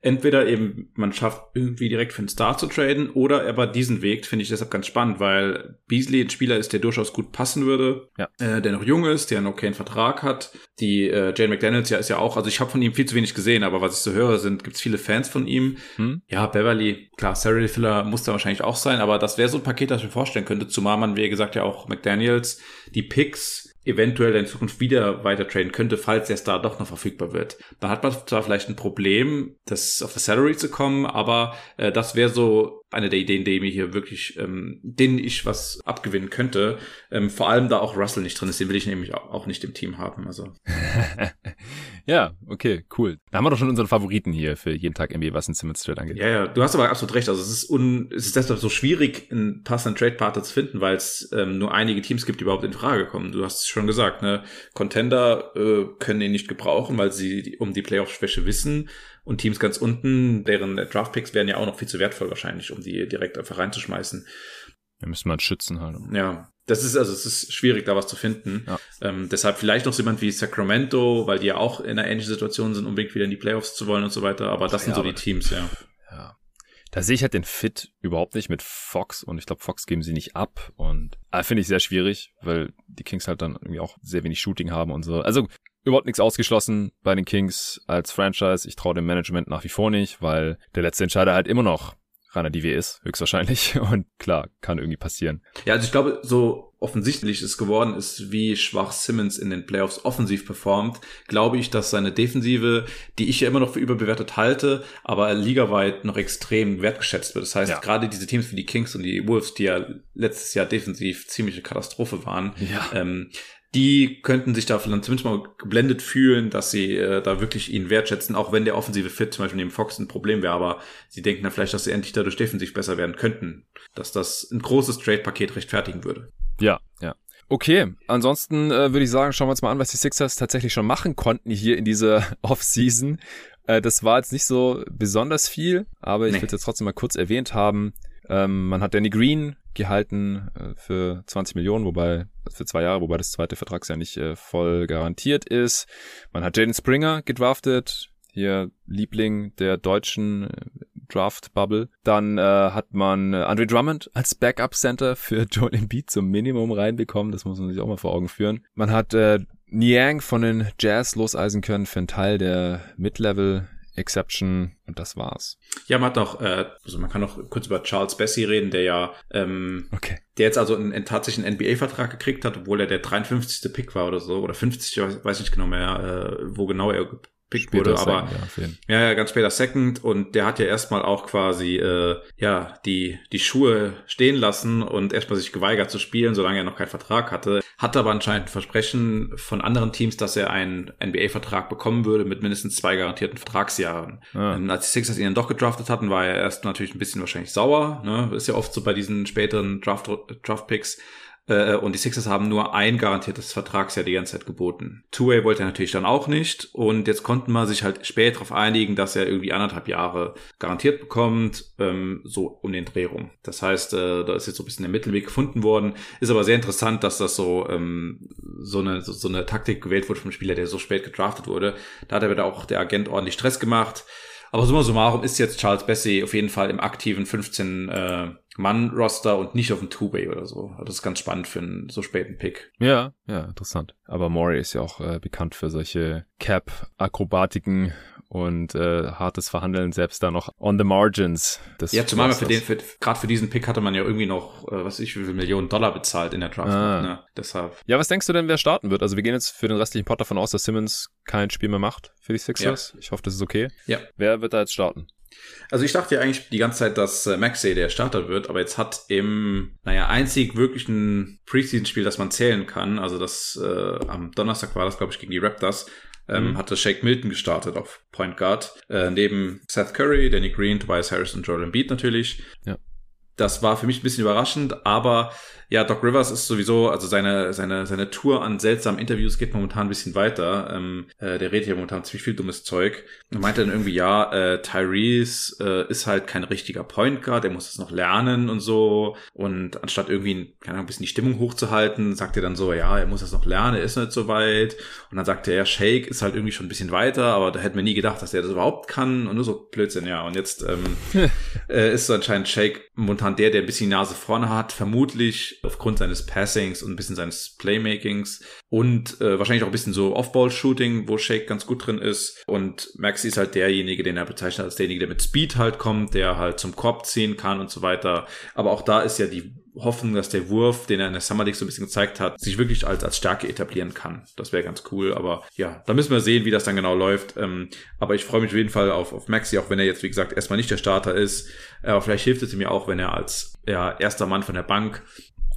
entweder eben man schafft irgendwie direkt für einen Star zu traden oder aber diesen Weg finde ich deshalb ganz spannend, weil Beasley ein Spieler ist, der durchaus gut passen würde, ja. äh, der noch jung ist, der noch keinen Vertrag hat. Die äh, Jane McDaniels ja ist ja auch, also ich habe von ihm viel zu wenig gesehen, aber was ich so höre, sind gibt's viele Fans von ihm. Hm? Ja, Beverly, klar, Sarah Filler muss da wahrscheinlich auch sein, aber das wäre so ein Paket, das ich mir vorstellen könnte, zumal man, wie gesagt, ja auch McDaniels die Picks eventuell in Zukunft wieder weiter traden könnte, falls der Star doch noch verfügbar wird. Dann hat man zwar vielleicht ein Problem, das auf das Salary zu kommen, aber äh, das wäre so eine der Ideen, die mir hier wirklich, ähm, denen ich was abgewinnen könnte. Ähm, vor allem da auch Russell nicht drin ist, den will ich nämlich auch nicht im Team haben. Also. ja, okay, cool. Da haben wir doch schon unseren Favoriten hier für jeden Tag NBA, was ein Simmons Trade angeht. Ja, ja, du hast aber absolut recht. Also es ist un, es ist deshalb so schwierig, einen passenden Trade-Partner zu finden, weil es ähm, nur einige Teams gibt, die überhaupt in Frage kommen. Du hast es schon gesagt, ne? Contender äh, können ihn nicht gebrauchen, weil sie um die Playoff-Schwäche wissen. Und Teams ganz unten, deren Draftpicks wären ja auch noch viel zu wertvoll wahrscheinlich, um die direkt einfach reinzuschmeißen. Da müssen wir schützen halt. Ja, das ist also es ist schwierig, da was zu finden. Ja. Ähm, deshalb vielleicht noch jemand wie Sacramento, weil die ja auch in einer ähnlichen Situation sind, unbedingt wieder in die Playoffs zu wollen und so weiter. Aber das Ach, sind ja, so die Teams, ja. Ja. Da sehe ich halt den Fit überhaupt nicht mit Fox und ich glaube, Fox geben sie nicht ab und äh, finde ich sehr schwierig, weil die Kings halt dann irgendwie auch sehr wenig Shooting haben und so. Also überhaupt nichts ausgeschlossen bei den Kings als Franchise. Ich traue dem Management nach wie vor nicht, weil der letzte Entscheider halt immer noch Rainer DW ist, höchstwahrscheinlich. Und klar, kann irgendwie passieren. Ja, also ich glaube, so offensichtlich es geworden ist, wie schwach Simmons in den Playoffs offensiv performt, glaube ich, dass seine Defensive, die ich ja immer noch für überbewertet halte, aber ligaweit noch extrem wertgeschätzt wird. Das heißt, ja. gerade diese Teams wie die Kings und die Wolves, die ja letztes Jahr defensiv ziemliche Katastrophe waren, ja. ähm, die könnten sich da vielleicht zumindest mal geblendet fühlen, dass sie äh, da wirklich ihn wertschätzen, auch wenn der offensive Fit zum Beispiel neben Fox ein Problem wäre, aber sie denken dann vielleicht, dass sie endlich dadurch defensiv besser werden könnten, dass das ein großes Trade-Paket rechtfertigen würde. Ja, ja. Okay, ansonsten äh, würde ich sagen, schauen wir uns mal an, was die Sixers tatsächlich schon machen konnten hier in dieser Offseason. Äh, das war jetzt nicht so besonders viel, aber ich nee. will es jetzt trotzdem mal kurz erwähnt haben. Ähm, man hat Danny Green gehalten äh, für 20 Millionen, wobei für zwei Jahre, wobei das zweite Vertragsjahr nicht äh, voll garantiert ist. Man hat Jaden Springer gedraftet, hier Liebling der deutschen äh, Draft Bubble. Dann äh, hat man äh, Andre Drummond als Backup Center für Joel Embiid zum Minimum reinbekommen. Das muss man sich auch mal vor Augen führen. Man hat äh, Niang von den Jazz loseisen können für einen Teil der Mid-Level Exception und das war's. Ja, man hat noch, äh, also man kann noch kurz über Charles Bessie reden, der ja, ähm, okay. der jetzt also einen, einen tatsächlichen NBA-Vertrag gekriegt hat, obwohl er der 53. Pick war oder so, oder 50, weiß, weiß nicht genau mehr, äh, wo genau er gepickt wurde, aber Second, ja, ja, ganz später Second und der hat ja erstmal auch quasi äh, ja die die Schuhe stehen lassen und erstmal sich geweigert zu spielen, solange er noch keinen Vertrag hatte. Hatte aber anscheinend ein Versprechen von anderen Teams, dass er einen NBA-Vertrag bekommen würde mit mindestens zwei garantierten Vertragsjahren. Ah. Und als die Sixers ihn dann doch gedraftet hatten, war er erst natürlich ein bisschen wahrscheinlich sauer. Ne? Ist ja oft so bei diesen späteren Draft Draft Picks. Äh, und die Sixers haben nur ein garantiertes Vertragsjahr die ganze Zeit geboten. Two-Way wollte er natürlich dann auch nicht. Und jetzt konnten wir sich halt spät darauf einigen, dass er irgendwie anderthalb Jahre garantiert bekommt, ähm, so um den Dreh rum. Das heißt, äh, da ist jetzt so ein bisschen der Mittelweg gefunden worden. Ist aber sehr interessant, dass das so, ähm, so, eine, so, so eine Taktik gewählt wurde vom Spieler, der so spät gedraftet wurde. Da hat aber auch der Agent ordentlich Stress gemacht. Aber summa summarum ist jetzt Charles Bessie auf jeden Fall im aktiven 15 äh, Mann-Roster und nicht auf dem Two-Way oder so. Das ist ganz spannend für einen so späten Pick. Ja, ja, interessant. Aber Maury ist ja auch äh, bekannt für solche Cap-Akrobatiken und äh, hartes Verhandeln selbst da noch on the margins. Das ja, zumal für den, für, gerade für diesen Pick hatte man ja irgendwie noch, äh, was weiß ich, wie viel Millionen Dollar bezahlt in der Draft. Ah. Ne? Deshalb. Ja, was denkst du denn, wer starten wird? Also wir gehen jetzt für den restlichen Pot davon aus, dass Simmons kein Spiel mehr macht für die Sixers. Ja. Ich hoffe, das ist okay. Ja. Wer wird da jetzt starten? Also ich dachte ja eigentlich die ganze Zeit, dass äh, Maxey der Starter wird, aber jetzt hat im, naja, einzig wirklichen Preseason-Spiel, das man zählen kann, also das äh, am Donnerstag war das, glaube ich, gegen die Raptors, ähm, mhm. hatte Shake Milton gestartet auf Point Guard. Äh, neben Seth Curry, Danny Green, Tobias Harris und Jordan Beat natürlich. Ja. Das war für mich ein bisschen überraschend, aber ja, Doc Rivers ist sowieso, also seine, seine, seine Tour an seltsamen Interviews geht momentan ein bisschen weiter. Ähm, äh, der redet ja momentan ziemlich viel dummes Zeug. Und meinte dann irgendwie, ja, äh, Tyrese äh, ist halt kein richtiger Point Guard, der muss es noch lernen und so. Und anstatt irgendwie, keine Ahnung, ein bisschen die Stimmung hochzuhalten, sagt er dann so, ja, er muss das noch lernen, er ist nicht so weit. Und dann sagt er, ja, Shake ist halt irgendwie schon ein bisschen weiter, aber da hätten wir nie gedacht, dass er das überhaupt kann. Und nur so Blödsinn, ja. Und jetzt ähm, äh, ist so anscheinend Shake momentan der, der ein bisschen die Nase vorne hat, vermutlich aufgrund seines Passings und ein bisschen seines Playmakings und äh, wahrscheinlich auch ein bisschen so Off-Ball-Shooting, wo Shake ganz gut drin ist. Und Maxi ist halt derjenige, den er bezeichnet als derjenige, der mit Speed halt kommt, der halt zum Korb ziehen kann und so weiter. Aber auch da ist ja die hoffen, dass der Wurf, den er in der Summer League so ein bisschen gezeigt hat, sich wirklich als, als Stärke etablieren kann. Das wäre ganz cool. Aber ja, da müssen wir sehen, wie das dann genau läuft. Ähm, aber ich freue mich auf jeden Fall auf, auf Maxi, auch wenn er jetzt, wie gesagt, erstmal nicht der Starter ist. Aber vielleicht hilft es ihm ja auch, wenn er als ja, erster Mann von der Bank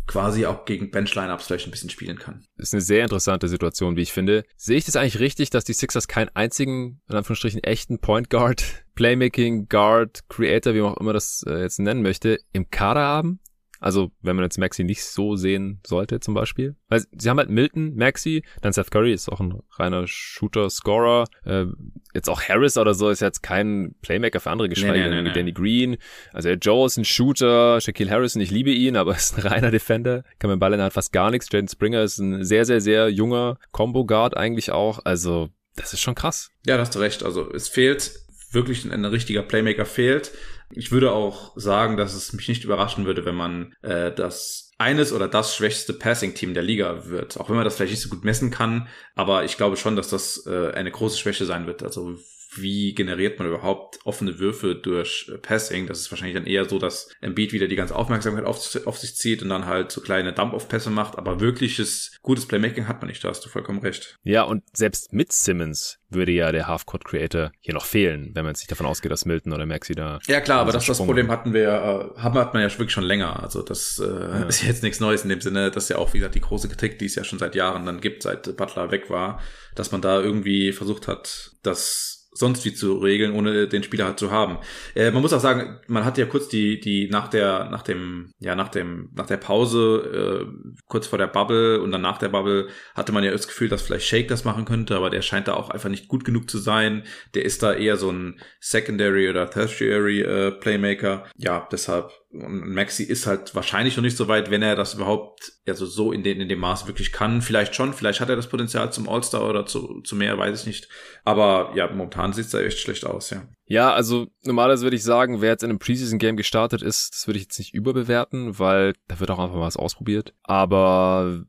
quasi auch gegen Bench-Lineups vielleicht ein bisschen spielen kann. Das ist eine sehr interessante Situation, wie ich finde. Sehe ich das eigentlich richtig, dass die Sixers keinen einzigen, in Anführungsstrichen, echten Point Guard, Playmaking Guard, Creator, wie man auch immer das äh, jetzt nennen möchte, im Kader haben? Also, wenn man jetzt Maxi nicht so sehen sollte, zum Beispiel. Weil sie haben halt Milton, Maxi, dann Seth Curry ist auch ein reiner Shooter, Scorer. Äh, jetzt auch Harris oder so ist jetzt kein Playmaker für andere, geschweige nee, nee, nee, nee. Danny Green. Also Joe ist ein Shooter, Shaquille Harrison, ich liebe ihn, aber ist ein reiner Defender. Kann mit Ball in der Hand fast gar nichts. Jaden Springer ist ein sehr, sehr, sehr junger Combo Guard eigentlich auch. Also, das ist schon krass. Ja, da hast du recht. Also, es fehlt wirklich ein, ein richtiger Playmaker fehlt. Ich würde auch sagen, dass es mich nicht überraschen würde, wenn man äh, das eines oder das schwächste Passing-Team der Liga wird. Auch wenn man das vielleicht nicht so gut messen kann, aber ich glaube schon, dass das äh, eine große Schwäche sein wird. Also wie generiert man überhaupt offene Würfe durch Passing. Das ist wahrscheinlich dann eher so, dass Embiid wieder die ganze Aufmerksamkeit auf, auf sich zieht und dann halt so kleine Dump-Off-Pässe macht. Aber wirkliches gutes Playmaking hat man nicht, da hast du vollkommen recht. Ja, und selbst mit Simmons würde ja der Half-Court-Creator hier noch fehlen, wenn man sich davon ausgeht, dass Milton oder Maxi da. Ja klar, aber das, das Problem hatten wir, äh, haben hat man ja wirklich schon länger. Also das äh, ja. ist jetzt nichts Neues in dem Sinne. Das ist ja auch, wie gesagt, die große Kritik, die es ja schon seit Jahren dann gibt, seit Butler weg war, dass man da irgendwie versucht hat, das sonst wie zu regeln, ohne den Spieler halt zu haben. Äh, man muss auch sagen, man hat ja kurz die, die nach der, nach dem, ja, nach dem, nach der Pause, äh, kurz vor der Bubble und dann nach der Bubble hatte man ja das Gefühl, dass vielleicht Shake das machen könnte, aber der scheint da auch einfach nicht gut genug zu sein. Der ist da eher so ein Secondary oder Tertiary äh, Playmaker. Ja, deshalb Maxi ist halt wahrscheinlich noch nicht so weit, wenn er das überhaupt also so in, den, in dem Maß wirklich kann. Vielleicht schon, vielleicht hat er das Potenzial zum All-Star oder zu, zu mehr, weiß ich nicht. Aber ja, momentan sieht es da echt schlecht aus, ja. Ja, also normalerweise würde ich sagen, wer jetzt in einem Preseason-Game gestartet ist, das würde ich jetzt nicht überbewerten, weil da wird auch einfach was ausprobiert. Aber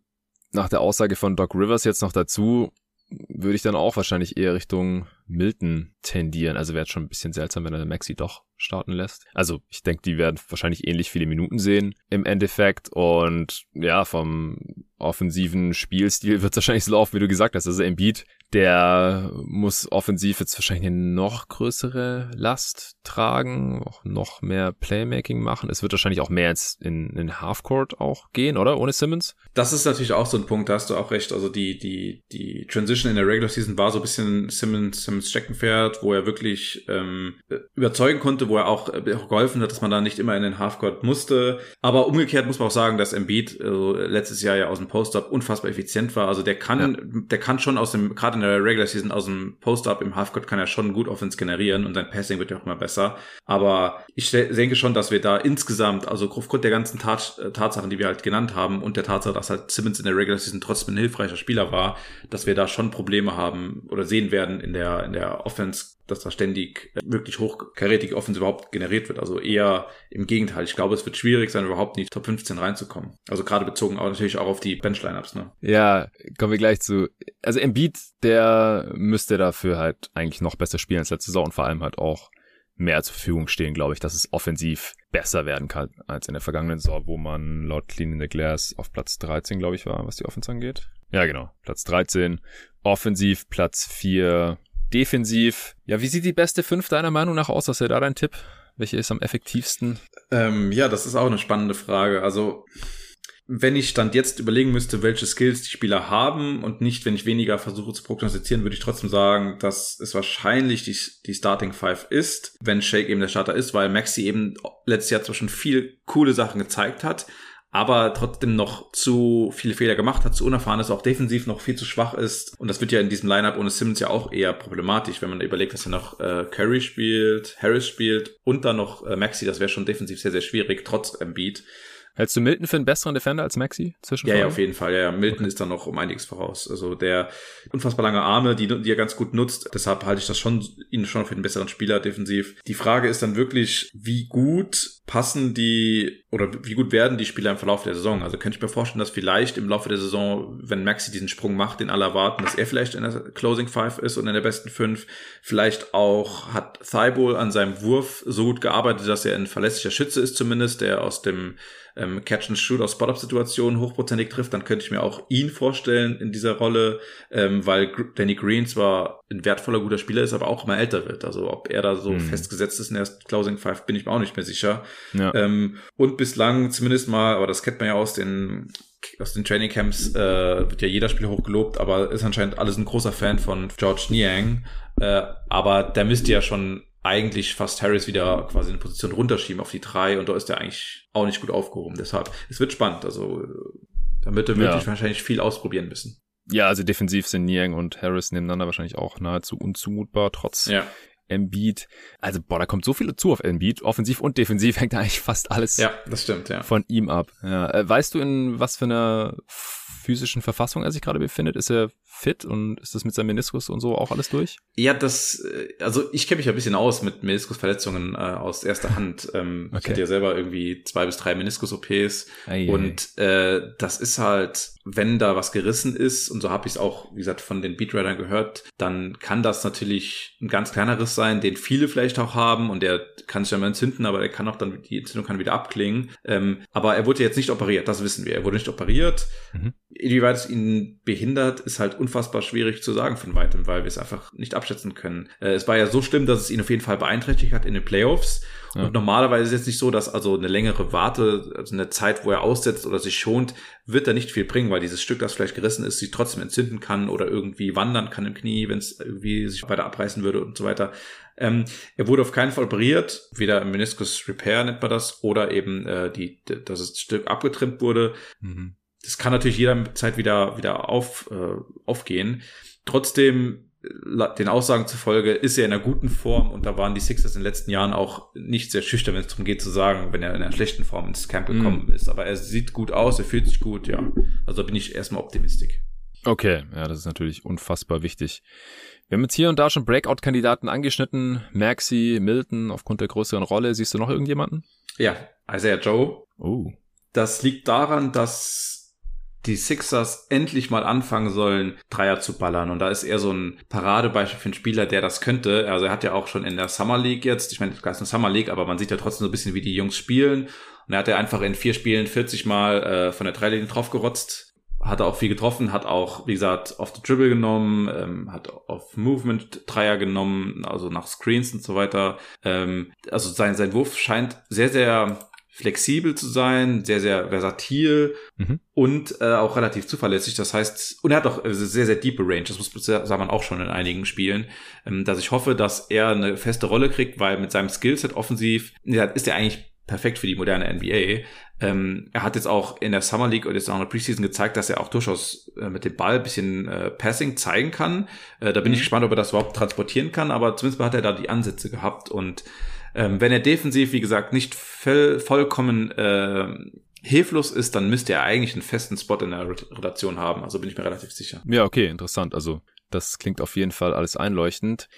nach der Aussage von Doc Rivers jetzt noch dazu, würde ich dann auch wahrscheinlich eher Richtung Milton tendieren. Also wäre es schon ein bisschen seltsam, wenn er Maxi doch starten lässt. Also ich denke, die werden wahrscheinlich ähnlich viele Minuten sehen im Endeffekt. Und ja, vom offensiven Spielstil wird es wahrscheinlich so laufen, wie du gesagt hast. Also Embiid, der muss offensiv jetzt wahrscheinlich eine noch größere Last tragen, auch noch mehr Playmaking machen. Es wird wahrscheinlich auch mehr ins, in, in Halfcourt auch gehen, oder? Ohne Simmons? Das ist natürlich auch so ein Punkt, da hast du auch recht. Also die, die, die Transition in der Regular Season war so ein bisschen Simmons, Simmons Steckenpferd, wo er wirklich ähm, überzeugen konnte, wo er auch, äh, geholfen hat, dass man da nicht immer in den Halfcourt musste. Aber umgekehrt muss man auch sagen, dass Embiid also letztes Jahr ja aus dem Post-Up unfassbar effizient war. Also der kann, ja. der kann schon aus dem, gerade in der Regular Season aus dem Post-Up im Halfcourt kann er schon gut Offense generieren und sein Passing wird ja auch immer besser. Aber ich denke schon, dass wir da insgesamt, also aufgrund der ganzen Tat, äh, Tatsachen, die wir halt genannt haben und der Tatsache, dass halt Simmons in der Regular Season trotzdem ein hilfreicher Spieler war, dass wir da schon Probleme haben oder sehen werden in der, in der Offense dass da ständig äh, wirklich hochkarätige Offense überhaupt generiert wird. Also eher im Gegenteil. Ich glaube, es wird schwierig sein, überhaupt in die Top 15 reinzukommen. Also gerade bezogen auch natürlich auch auf die Bench-Lineups. Ne? Ja, kommen wir gleich zu. Also Embiid, der müsste dafür halt eigentlich noch besser spielen als letzte Saison und vor allem halt auch mehr zur Verfügung stehen, glaube ich, dass es offensiv besser werden kann als in der vergangenen Saison, wo man laut Clean in the Glass auf Platz 13, glaube ich, war, was die Offense angeht. Ja, genau. Platz 13. Offensiv Platz 4 defensiv. Ja, wie sieht die beste 5 deiner Meinung nach aus? Was wäre da dein Tipp? Welche ist am effektivsten? Ähm, ja, das ist auch eine spannende Frage. Also, wenn ich dann jetzt überlegen müsste, welche Skills die Spieler haben und nicht, wenn ich weniger versuche zu prognostizieren, würde ich trotzdem sagen, dass es wahrscheinlich die, die Starting Five ist, wenn Shake eben der Starter ist, weil Maxi eben letztes Jahr zwar schon viel coole Sachen gezeigt hat, aber trotzdem noch zu viele Fehler gemacht hat, zu unerfahren ist, auch defensiv noch viel zu schwach ist. Und das wird ja in diesem Lineup ohne Simmons ja auch eher problematisch, wenn man überlegt, dass er noch äh, Curry spielt, Harris spielt und dann noch äh, Maxi. Das wäre schon defensiv sehr, sehr schwierig, trotz Embiid. Hältst du Milton für einen besseren Defender als Maxi? Zwischen ja, ja, auf jeden Fall. Ja, ja. Milton okay. ist da noch um einiges voraus. Also der unfassbar lange Arme, die, die er ganz gut nutzt. Deshalb halte ich das schon, ihn schon für einen besseren Spieler defensiv. Die Frage ist dann wirklich, wie gut passen die oder wie gut werden die Spieler im Verlauf der Saison? Also könnte ich mir vorstellen, dass vielleicht im Laufe der Saison, wenn Maxi diesen Sprung macht, den alle erwarten, dass er vielleicht in der Closing Five ist und in der besten Fünf. Vielleicht auch hat Thibault an seinem Wurf so gut gearbeitet, dass er ein verlässlicher Schütze ist zumindest, der aus dem ähm, Catch-and-Shoot aus Spot-Up-Situationen hochprozentig trifft, dann könnte ich mir auch ihn vorstellen in dieser Rolle, ähm, weil Danny Green zwar ein wertvoller, guter Spieler ist, aber auch immer älter wird. Also ob er da so mhm. festgesetzt ist in der Closing Five, bin ich mir auch nicht mehr sicher. Ja. Ähm, und bislang zumindest mal, aber das kennt man ja aus den aus den Training Camps äh, wird ja jeder Spieler hochgelobt, aber ist anscheinend alles ein großer Fan von George Niang. Äh, aber der müsste ja schon eigentlich fast Harris wieder quasi eine Position runterschieben auf die drei und da ist er eigentlich auch nicht gut aufgehoben. Deshalb, es wird spannend. Also da wird er wirklich ja. wahrscheinlich viel ausprobieren müssen. Ja, also defensiv sind Niang und Harris nebeneinander wahrscheinlich auch nahezu unzumutbar, trotz ja. Embiid. Also, boah, da kommt so viel dazu auf Embiid. Offensiv und defensiv hängt eigentlich fast alles ja, das stimmt, ja. von ihm ab. Ja. Äh, weißt du, in was für einer physischen Verfassung er sich gerade befindet? Ist er fit und ist das mit seinem Meniskus und so auch alles durch? Ja, das, äh, also ich kenne mich ja ein bisschen aus mit Meniskusverletzungen äh, aus erster Hand. Ähm, okay. Ich hatte ja selber irgendwie zwei bis drei Meniskus-OPs und äh, das ist halt, wenn da was gerissen ist, und so habe ich es auch, wie gesagt, von den Beatridern gehört, dann kann das natürlich ein ganz kleiner Riss sein, den viele vielleicht auch haben und der kann sich dann mal entzünden, aber der kann auch dann, die Entzündung kann wieder abklingen. Ähm, aber er wurde jetzt nicht operiert, das wissen wir. Er wurde nicht operiert. Mhm. Inwieweit es ihn behindert, ist halt unfassbar schwierig zu sagen von weitem, weil wir es einfach nicht abschätzen können. Äh, es war ja so schlimm, dass es ihn auf jeden Fall beeinträchtigt hat in den Playoffs. Ja. Und normalerweise ist es jetzt nicht so, dass also eine längere Warte, also eine Zeit, wo er aussetzt oder sich schont, wird er nicht viel bringen, weil dieses Stück, das vielleicht gerissen ist, sich trotzdem entzünden kann oder irgendwie wandern kann im Knie, wenn es irgendwie sich weiter abreißen würde und so weiter. Ähm, er wurde auf keinen Fall operiert, weder im Meniscus Repair nennt man das, oder eben äh, die, dass das Stück abgetrimmt wurde. Mhm. Das kann natürlich jederzeit wieder, wieder auf, äh, aufgehen. Trotzdem den Aussagen zufolge ist er in einer guten Form und da waren die Sixers in den letzten Jahren auch nicht sehr schüchtern, wenn es darum geht zu sagen, wenn er in einer schlechten Form ins Camp mhm. gekommen mm. ist. Aber er sieht gut aus, er fühlt sich gut, ja. Also bin ich erstmal optimistisch. Okay, ja, das ist natürlich unfassbar wichtig. Wir haben jetzt hier und da schon Breakout-Kandidaten angeschnitten. Maxi, Milton, aufgrund der größeren Rolle. Siehst du noch irgendjemanden? Ja, Isaiah Joe. Oh. Das liegt daran, dass die Sixers endlich mal anfangen sollen, Dreier zu ballern. Und da ist er so ein Paradebeispiel für einen Spieler, der das könnte. Also er hat ja auch schon in der Summer League jetzt, ich meine, das ist eine Summer League, aber man sieht ja trotzdem so ein bisschen, wie die Jungs spielen. Und er hat ja einfach in vier Spielen 40 Mal äh, von der Dreilinie draufgerotzt. Hat er auch viel getroffen, hat auch, wie gesagt, auf the Dribble genommen, ähm, hat auf Movement Dreier genommen, also nach Screens und so weiter. Ähm, also sein, sein Wurf scheint sehr, sehr flexibel zu sein, sehr, sehr versatil mhm. und äh, auch relativ zuverlässig. Das heißt, und er hat auch sehr, sehr deep Range. Das muss sagt man auch schon in einigen Spielen. Ähm, dass ich hoffe, dass er eine feste Rolle kriegt, weil mit seinem Skillset offensiv ja, ist er eigentlich perfekt für die moderne NBA. Ähm, er hat jetzt auch in der Summer League und jetzt auch in der Preseason gezeigt, dass er auch durchaus äh, mit dem Ball ein bisschen äh, Passing zeigen kann. Äh, da bin mhm. ich gespannt, ob er das überhaupt transportieren kann, aber zumindest hat er da die Ansätze gehabt und ähm, wenn er defensiv, wie gesagt, nicht voll, vollkommen äh, hilflos ist, dann müsste er eigentlich einen festen Spot in der Rotation haben. Also bin ich mir relativ sicher. Ja, okay, interessant. Also das klingt auf jeden Fall alles einleuchtend.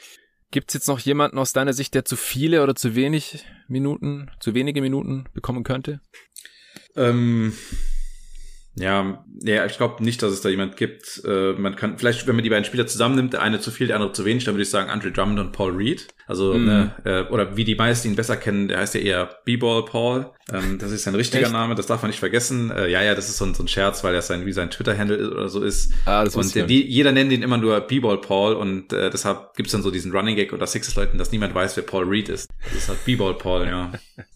Gibt es jetzt noch jemanden aus deiner Sicht, der zu viele oder zu wenig Minuten, zu wenige Minuten bekommen könnte? Ähm, ja, ja, ich glaube nicht, dass es da jemand gibt. Äh, man kann vielleicht, wenn man die beiden Spieler zusammennimmt, der eine zu viel, der andere zu wenig, dann würde ich sagen Andre Drummond und Paul Reed. Also mm. ne, äh, oder wie die meisten ihn besser kennen, der heißt ja eher B-Ball Paul. Ähm, das ist sein richtiger Echt? Name, das darf man nicht vergessen. Äh, ja, ja, das ist so ein, so ein Scherz, weil das sein wie sein Twitter-Handle oder so ist. Ah, das und der, die, jeder nennt ihn immer nur B-Ball Paul und äh, deshalb gibt's dann so diesen Running Gag unter Sixers-Leuten, dass niemand weiß, wer Paul Reed ist. Das ist halt B-Ball Paul, ja.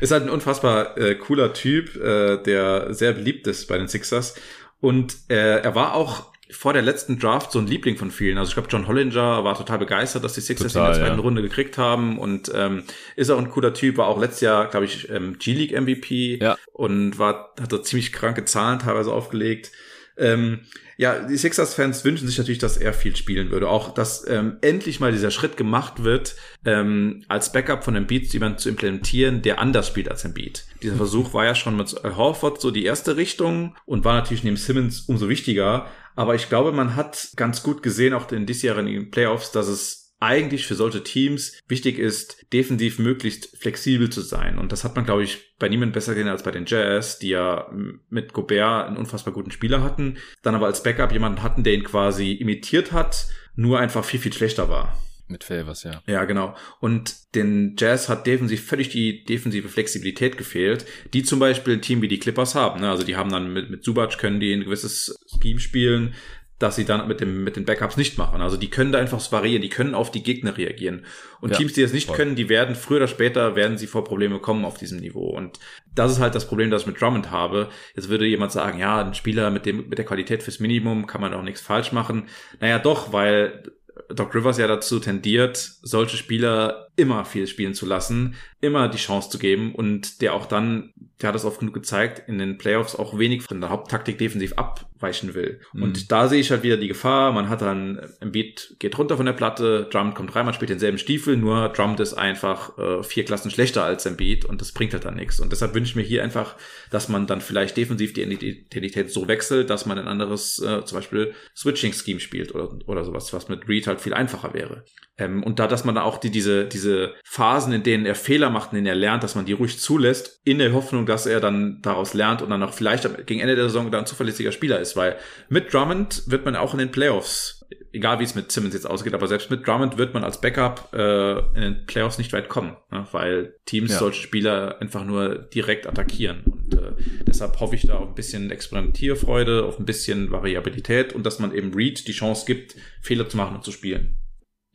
Ist halt ein unfassbar äh, cooler Typ, äh, der sehr beliebt ist bei den Sixers. Und äh, er war auch vor der letzten Draft so ein Liebling von vielen. Also ich glaube, John Hollinger war total begeistert, dass die Sixers total, ihn in der zweiten ja. Runde gekriegt haben und ähm, ist auch ein cooler Typ, war auch letztes Jahr, glaube ich, ähm, G-League MVP ja. und war, hat da ziemlich kranke Zahlen teilweise aufgelegt. Ähm, ja, die Sixers-Fans wünschen sich natürlich, dass er viel spielen würde. Auch, dass ähm, endlich mal dieser Schritt gemacht wird, ähm, als Backup von einem Beat jemanden zu implementieren, der anders spielt als Beat. Dieser Versuch war ja schon mit Horford so die erste Richtung und war natürlich neben Simmons umso wichtiger. Aber ich glaube, man hat ganz gut gesehen, auch in diesjährigen Playoffs, dass es eigentlich für solche Teams wichtig ist, defensiv möglichst flexibel zu sein. Und das hat man, glaube ich, bei niemandem besser gesehen als bei den Jazz, die ja mit Gobert einen unfassbar guten Spieler hatten, dann aber als Backup jemanden hatten, der ihn quasi imitiert hat, nur einfach viel, viel schlechter war. Mit Favors, ja. Ja, genau. Und den Jazz hat defensiv völlig die defensive Flexibilität gefehlt, die zum Beispiel ein Team wie die Clippers haben. Ne? Also die haben dann mit, mit Subac können die ein gewisses Scheme spielen, dass sie dann mit dem mit den Backups nicht machen. Also die können da einfach variieren, die können auf die Gegner reagieren. Und ja, Teams, die das nicht voll. können, die werden früher oder später werden sie vor Probleme kommen auf diesem Niveau. Und das ist halt das Problem, das ich mit Drummond habe. Jetzt würde jemand sagen, ja, ein Spieler mit dem mit der Qualität fürs Minimum kann man auch nichts falsch machen. Naja, doch, weil Doc Rivers ja dazu tendiert, solche Spieler immer viel spielen zu lassen, immer die Chance zu geben und der auch dann, der hat es oft genug gezeigt, in den Playoffs auch wenig von der Haupttaktik defensiv abweichen will. Mhm. Und da sehe ich halt wieder die Gefahr, man hat dann, Embiid geht runter von der Platte, Drummond kommt rein, man spielt denselben Stiefel, nur Drummond ist einfach äh, vier Klassen schlechter als Embiid und das bringt halt dann nichts. Und deshalb wünsche ich mir hier einfach, dass man dann vielleicht defensiv die Identität so wechselt, dass man ein anderes, äh, zum Beispiel Switching-Scheme spielt oder, oder sowas, was mit Reed halt viel einfacher wäre. Ähm, und da, dass man da auch die, diese, diese Phasen, in denen er Fehler macht, in denen er lernt, dass man die ruhig zulässt, in der Hoffnung, dass er dann daraus lernt und dann auch vielleicht gegen Ende der Saison dann ein zuverlässiger Spieler ist, weil mit Drummond wird man auch in den Playoffs, egal wie es mit Simmons jetzt ausgeht, aber selbst mit Drummond wird man als Backup äh, in den Playoffs nicht weit kommen, ne? weil Teams ja. solche Spieler einfach nur direkt attackieren. Und äh, deshalb hoffe ich da auf ein bisschen Experimentierfreude, auf ein bisschen Variabilität und dass man eben Reed die Chance gibt, Fehler zu machen und zu spielen.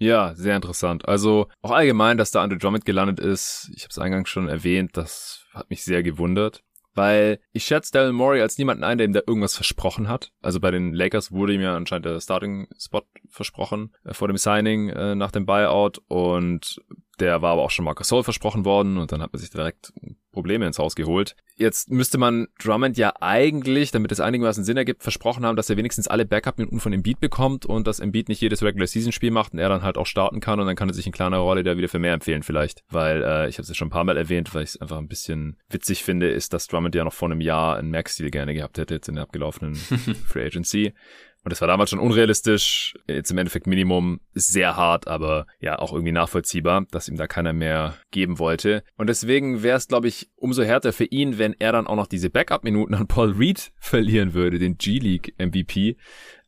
Ja, sehr interessant. Also auch allgemein, dass da Andre Drummond gelandet ist. Ich habe es eingangs schon erwähnt, das hat mich sehr gewundert. Weil ich schätze Daryl Morey als niemanden ein, der ihm da irgendwas versprochen hat. Also bei den Lakers wurde ihm ja anscheinend der Starting-Spot versprochen äh, vor dem Signing äh, nach dem Buyout und der war aber auch schon Marcus Gasol versprochen worden und dann hat man sich direkt Probleme ins Haus geholt. Jetzt müsste man Drummond ja eigentlich, damit es einigermaßen Sinn ergibt, versprochen haben, dass er wenigstens alle Backup-Minuten von Embiid bekommt und dass Embiid nicht jedes Regular-Season-Spiel macht und er dann halt auch starten kann und dann kann er sich in kleiner Rolle da wieder für mehr empfehlen vielleicht. Weil, äh, ich habe es ja schon ein paar Mal erwähnt, weil ich es einfach ein bisschen witzig finde, ist, dass Drummond ja noch vor einem Jahr einen Max-Deal gerne gehabt hätte, jetzt in der abgelaufenen Free Agency. Und das war damals schon unrealistisch. Jetzt im Endeffekt Minimum sehr hart, aber ja, auch irgendwie nachvollziehbar, dass ihm da keiner mehr geben wollte. Und deswegen wäre es, glaube ich, umso härter für ihn, wenn er dann auch noch diese Backup-Minuten an Paul Reed verlieren würde, den G-League MVP.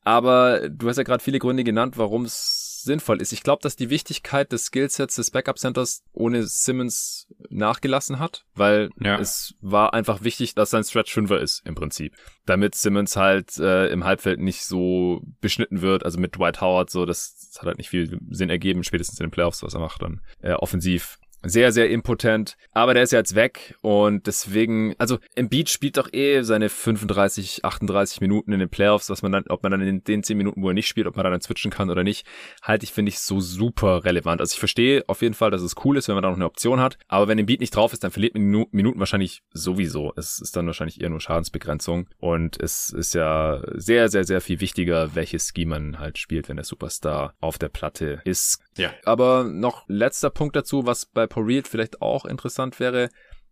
Aber du hast ja gerade viele Gründe genannt, warum es sinnvoll ist. Ich glaube, dass die Wichtigkeit des Skillsets des Backup Centers ohne Simmons nachgelassen hat, weil ja. es war einfach wichtig, dass sein Stretch Fünfer ist im Prinzip, damit Simmons halt äh, im Halbfeld nicht so beschnitten wird. Also mit Dwight Howard so, das, das hat halt nicht viel Sinn ergeben, spätestens in den Playoffs, was er macht dann äh, offensiv sehr, sehr impotent. Aber der ist ja jetzt weg und deswegen, also Embiid spielt doch eh seine 35, 38 Minuten in den Playoffs, was man dann, ob man dann in den 10 Minuten, wo er nicht spielt, ob man dann switchen kann oder nicht, halte ich, finde ich, so super relevant. Also ich verstehe auf jeden Fall, dass es cool ist, wenn man da noch eine Option hat, aber wenn Embiid nicht drauf ist, dann verliert man Minuten wahrscheinlich sowieso. Es ist dann wahrscheinlich eher nur Schadensbegrenzung und es ist ja sehr, sehr, sehr viel wichtiger, welches Scheme man halt spielt, wenn der Superstar auf der Platte ist. Ja. Aber noch letzter Punkt dazu, was bei Reed vielleicht auch interessant wäre,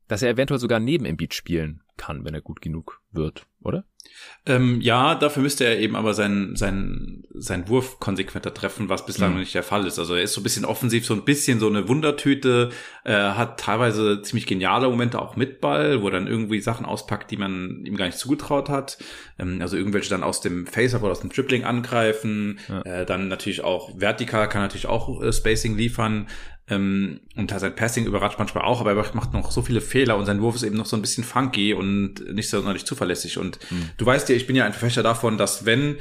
dass er eventuell sogar neben Embiid spielen kann, wenn er gut genug wird, oder? Ähm, ja, dafür müsste er eben aber seinen sein, sein Wurf konsequenter treffen, was bislang mhm. noch nicht der Fall ist. Also er ist so ein bisschen offensiv, so ein bisschen so eine Wundertüte, äh, hat teilweise ziemlich geniale Momente auch mit Ball, wo er dann irgendwie Sachen auspackt, die man ihm gar nicht zugetraut hat. Ähm, also irgendwelche dann aus dem Face-Up oder aus dem Tripling angreifen. Ja. Äh, dann natürlich auch vertikal, kann natürlich auch äh, Spacing liefern. Ähm, und sein Passing überrascht manchmal auch, aber er macht noch so viele Fehler und sein Wurf ist eben noch so ein bisschen funky und nicht so sonderlich zuverlässig. Und mhm. du weißt ja, ich bin ja ein Verfechter davon, dass wenn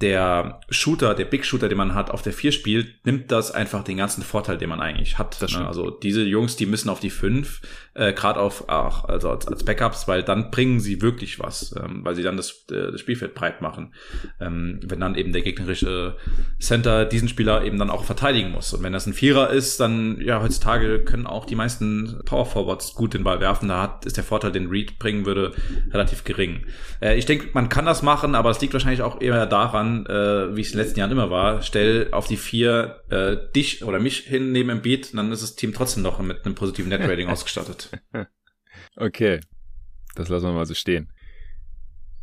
der Shooter, der Big Shooter, den man hat, auf der 4 spielt, nimmt das einfach den ganzen Vorteil, den man eigentlich hat. Ne? Also diese Jungs, die müssen auf die 5 äh, gerade auf, ach, also als, als Backups, weil dann bringen sie wirklich was, ähm, weil sie dann das, äh, das Spielfeld breit machen. Ähm, wenn dann eben der gegnerische Center diesen Spieler eben dann auch verteidigen muss. Und wenn das ein Vierer ist, dann, ja, heutzutage können auch die meisten Power Forwards gut den Ball werfen. Da hat, ist der Vorteil, den Reed bringen würde, relativ gering. Äh, ich denke, man kann das machen, aber es liegt wahrscheinlich auch eher daran, äh, wie es in den letzten Jahren immer war. Stell auf die vier äh, dich oder mich hin neben dem Beat, dann ist das Team trotzdem noch mit einem positiven Net Rating ausgestattet. okay. Das lassen wir mal so stehen.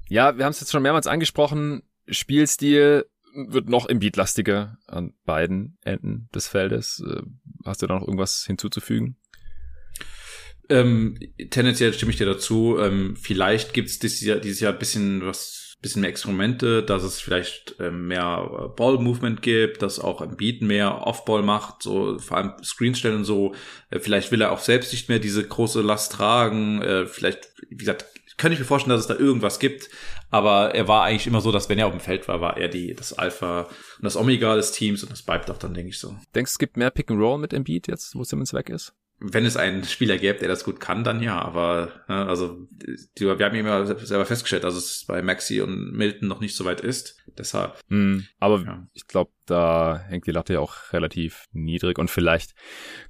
Ja, wir haben es jetzt schon mehrmals angesprochen. Spielstil wird noch Embiid-lastiger an beiden Enden des Feldes. Äh, hast du da noch irgendwas hinzuzufügen? Ähm, tendenziell stimme ich dir dazu. Ähm, vielleicht gibt es dieses Jahr, dieses Jahr ein bisschen was bisschen mehr Experimente, dass es vielleicht ähm, mehr äh, Ball-Movement gibt, dass auch ein Beat mehr Off-Ball macht, so vor allem Screens stellen und so. Äh, vielleicht will er auch selbst nicht mehr diese große Last tragen. Äh, vielleicht, wie gesagt, kann ich mir vorstellen, dass es da irgendwas gibt. Aber er war eigentlich immer so, dass wenn er auf dem Feld war, war er die, das Alpha und das Omega des Teams und das bleibt auch dann, denke ich so. Denkst du, es gibt mehr Pick and Roll mit Embiid jetzt, wo Simmons weg ist? Wenn es einen Spieler gäbe, der das gut kann, dann ja. Aber ne, also wir haben immer selber festgestellt, dass es bei Maxi und Milton noch nicht so weit ist. Deshalb. Mm, aber ja. ich glaube, da hängt die Latte ja auch relativ niedrig und vielleicht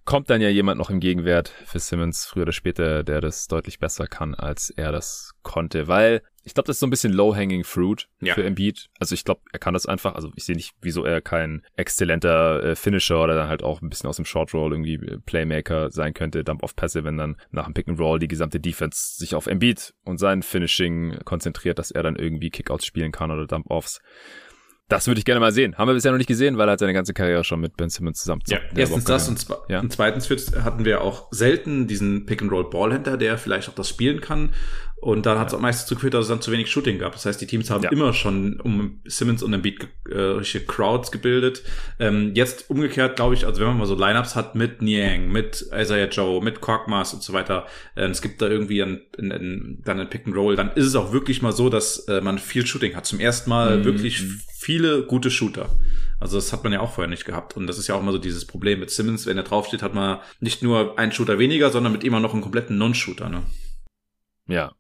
kommt dann ja jemand noch im Gegenwert für Simmons früher oder später, der das deutlich besser kann, als er das konnte, weil ich glaube, das ist so ein bisschen low-hanging fruit ja. für Embiid. Also ich glaube, er kann das einfach. Also ich sehe nicht, wieso er kein exzellenter äh, Finisher oder dann halt auch ein bisschen aus dem Short Roll irgendwie äh, Playmaker sein könnte, Dump off Pässe, wenn dann nach dem Pick and Roll die gesamte Defense sich auf Embiid und sein Finishing konzentriert, dass er dann irgendwie Kickouts spielen kann oder Dump offs. Das würde ich gerne mal sehen. Haben wir bisher noch nicht gesehen, weil er hat seine ganze Karriere schon mit Ben Simmons zusammen. Ja, erstens das und, ja. und zweitens hatten wir auch selten diesen Pick-and-Roll-Ballhändler, der vielleicht auch das spielen kann. Und dann hat es auch meistens dazu geführt, dass es dann zu wenig Shooting gab. Das heißt, die Teams haben ja. immer schon um Simmons und Embiid äh, richtige Crowds gebildet. Ähm, jetzt umgekehrt, glaube ich, also wenn man mal so Lineups hat mit Niang, mit Isaiah Joe, mit Korkmaz und so weiter, äh, es gibt da irgendwie ein, ein, ein, dann ein Pick and Roll, dann ist es auch wirklich mal so, dass äh, man viel Shooting hat. Zum ersten Mal mhm. wirklich viele gute Shooter. Also das hat man ja auch vorher nicht gehabt. Und das ist ja auch immer so dieses Problem mit Simmons. Wenn er draufsteht, hat man nicht nur einen Shooter weniger, sondern mit immer noch einen kompletten Non-Shooter. Ne? Ja,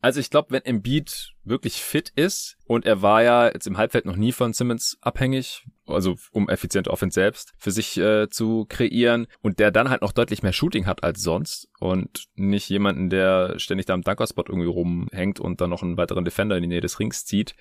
also ich glaube, wenn Embiid wirklich fit ist und er war ja jetzt im Halbfeld noch nie von Simmons abhängig, also um effiziente Offense selbst für sich äh, zu kreieren und der dann halt noch deutlich mehr Shooting hat als sonst und nicht jemanden, der ständig da am Dunkerspot irgendwie rumhängt und dann noch einen weiteren Defender in die Nähe des Rings zieht.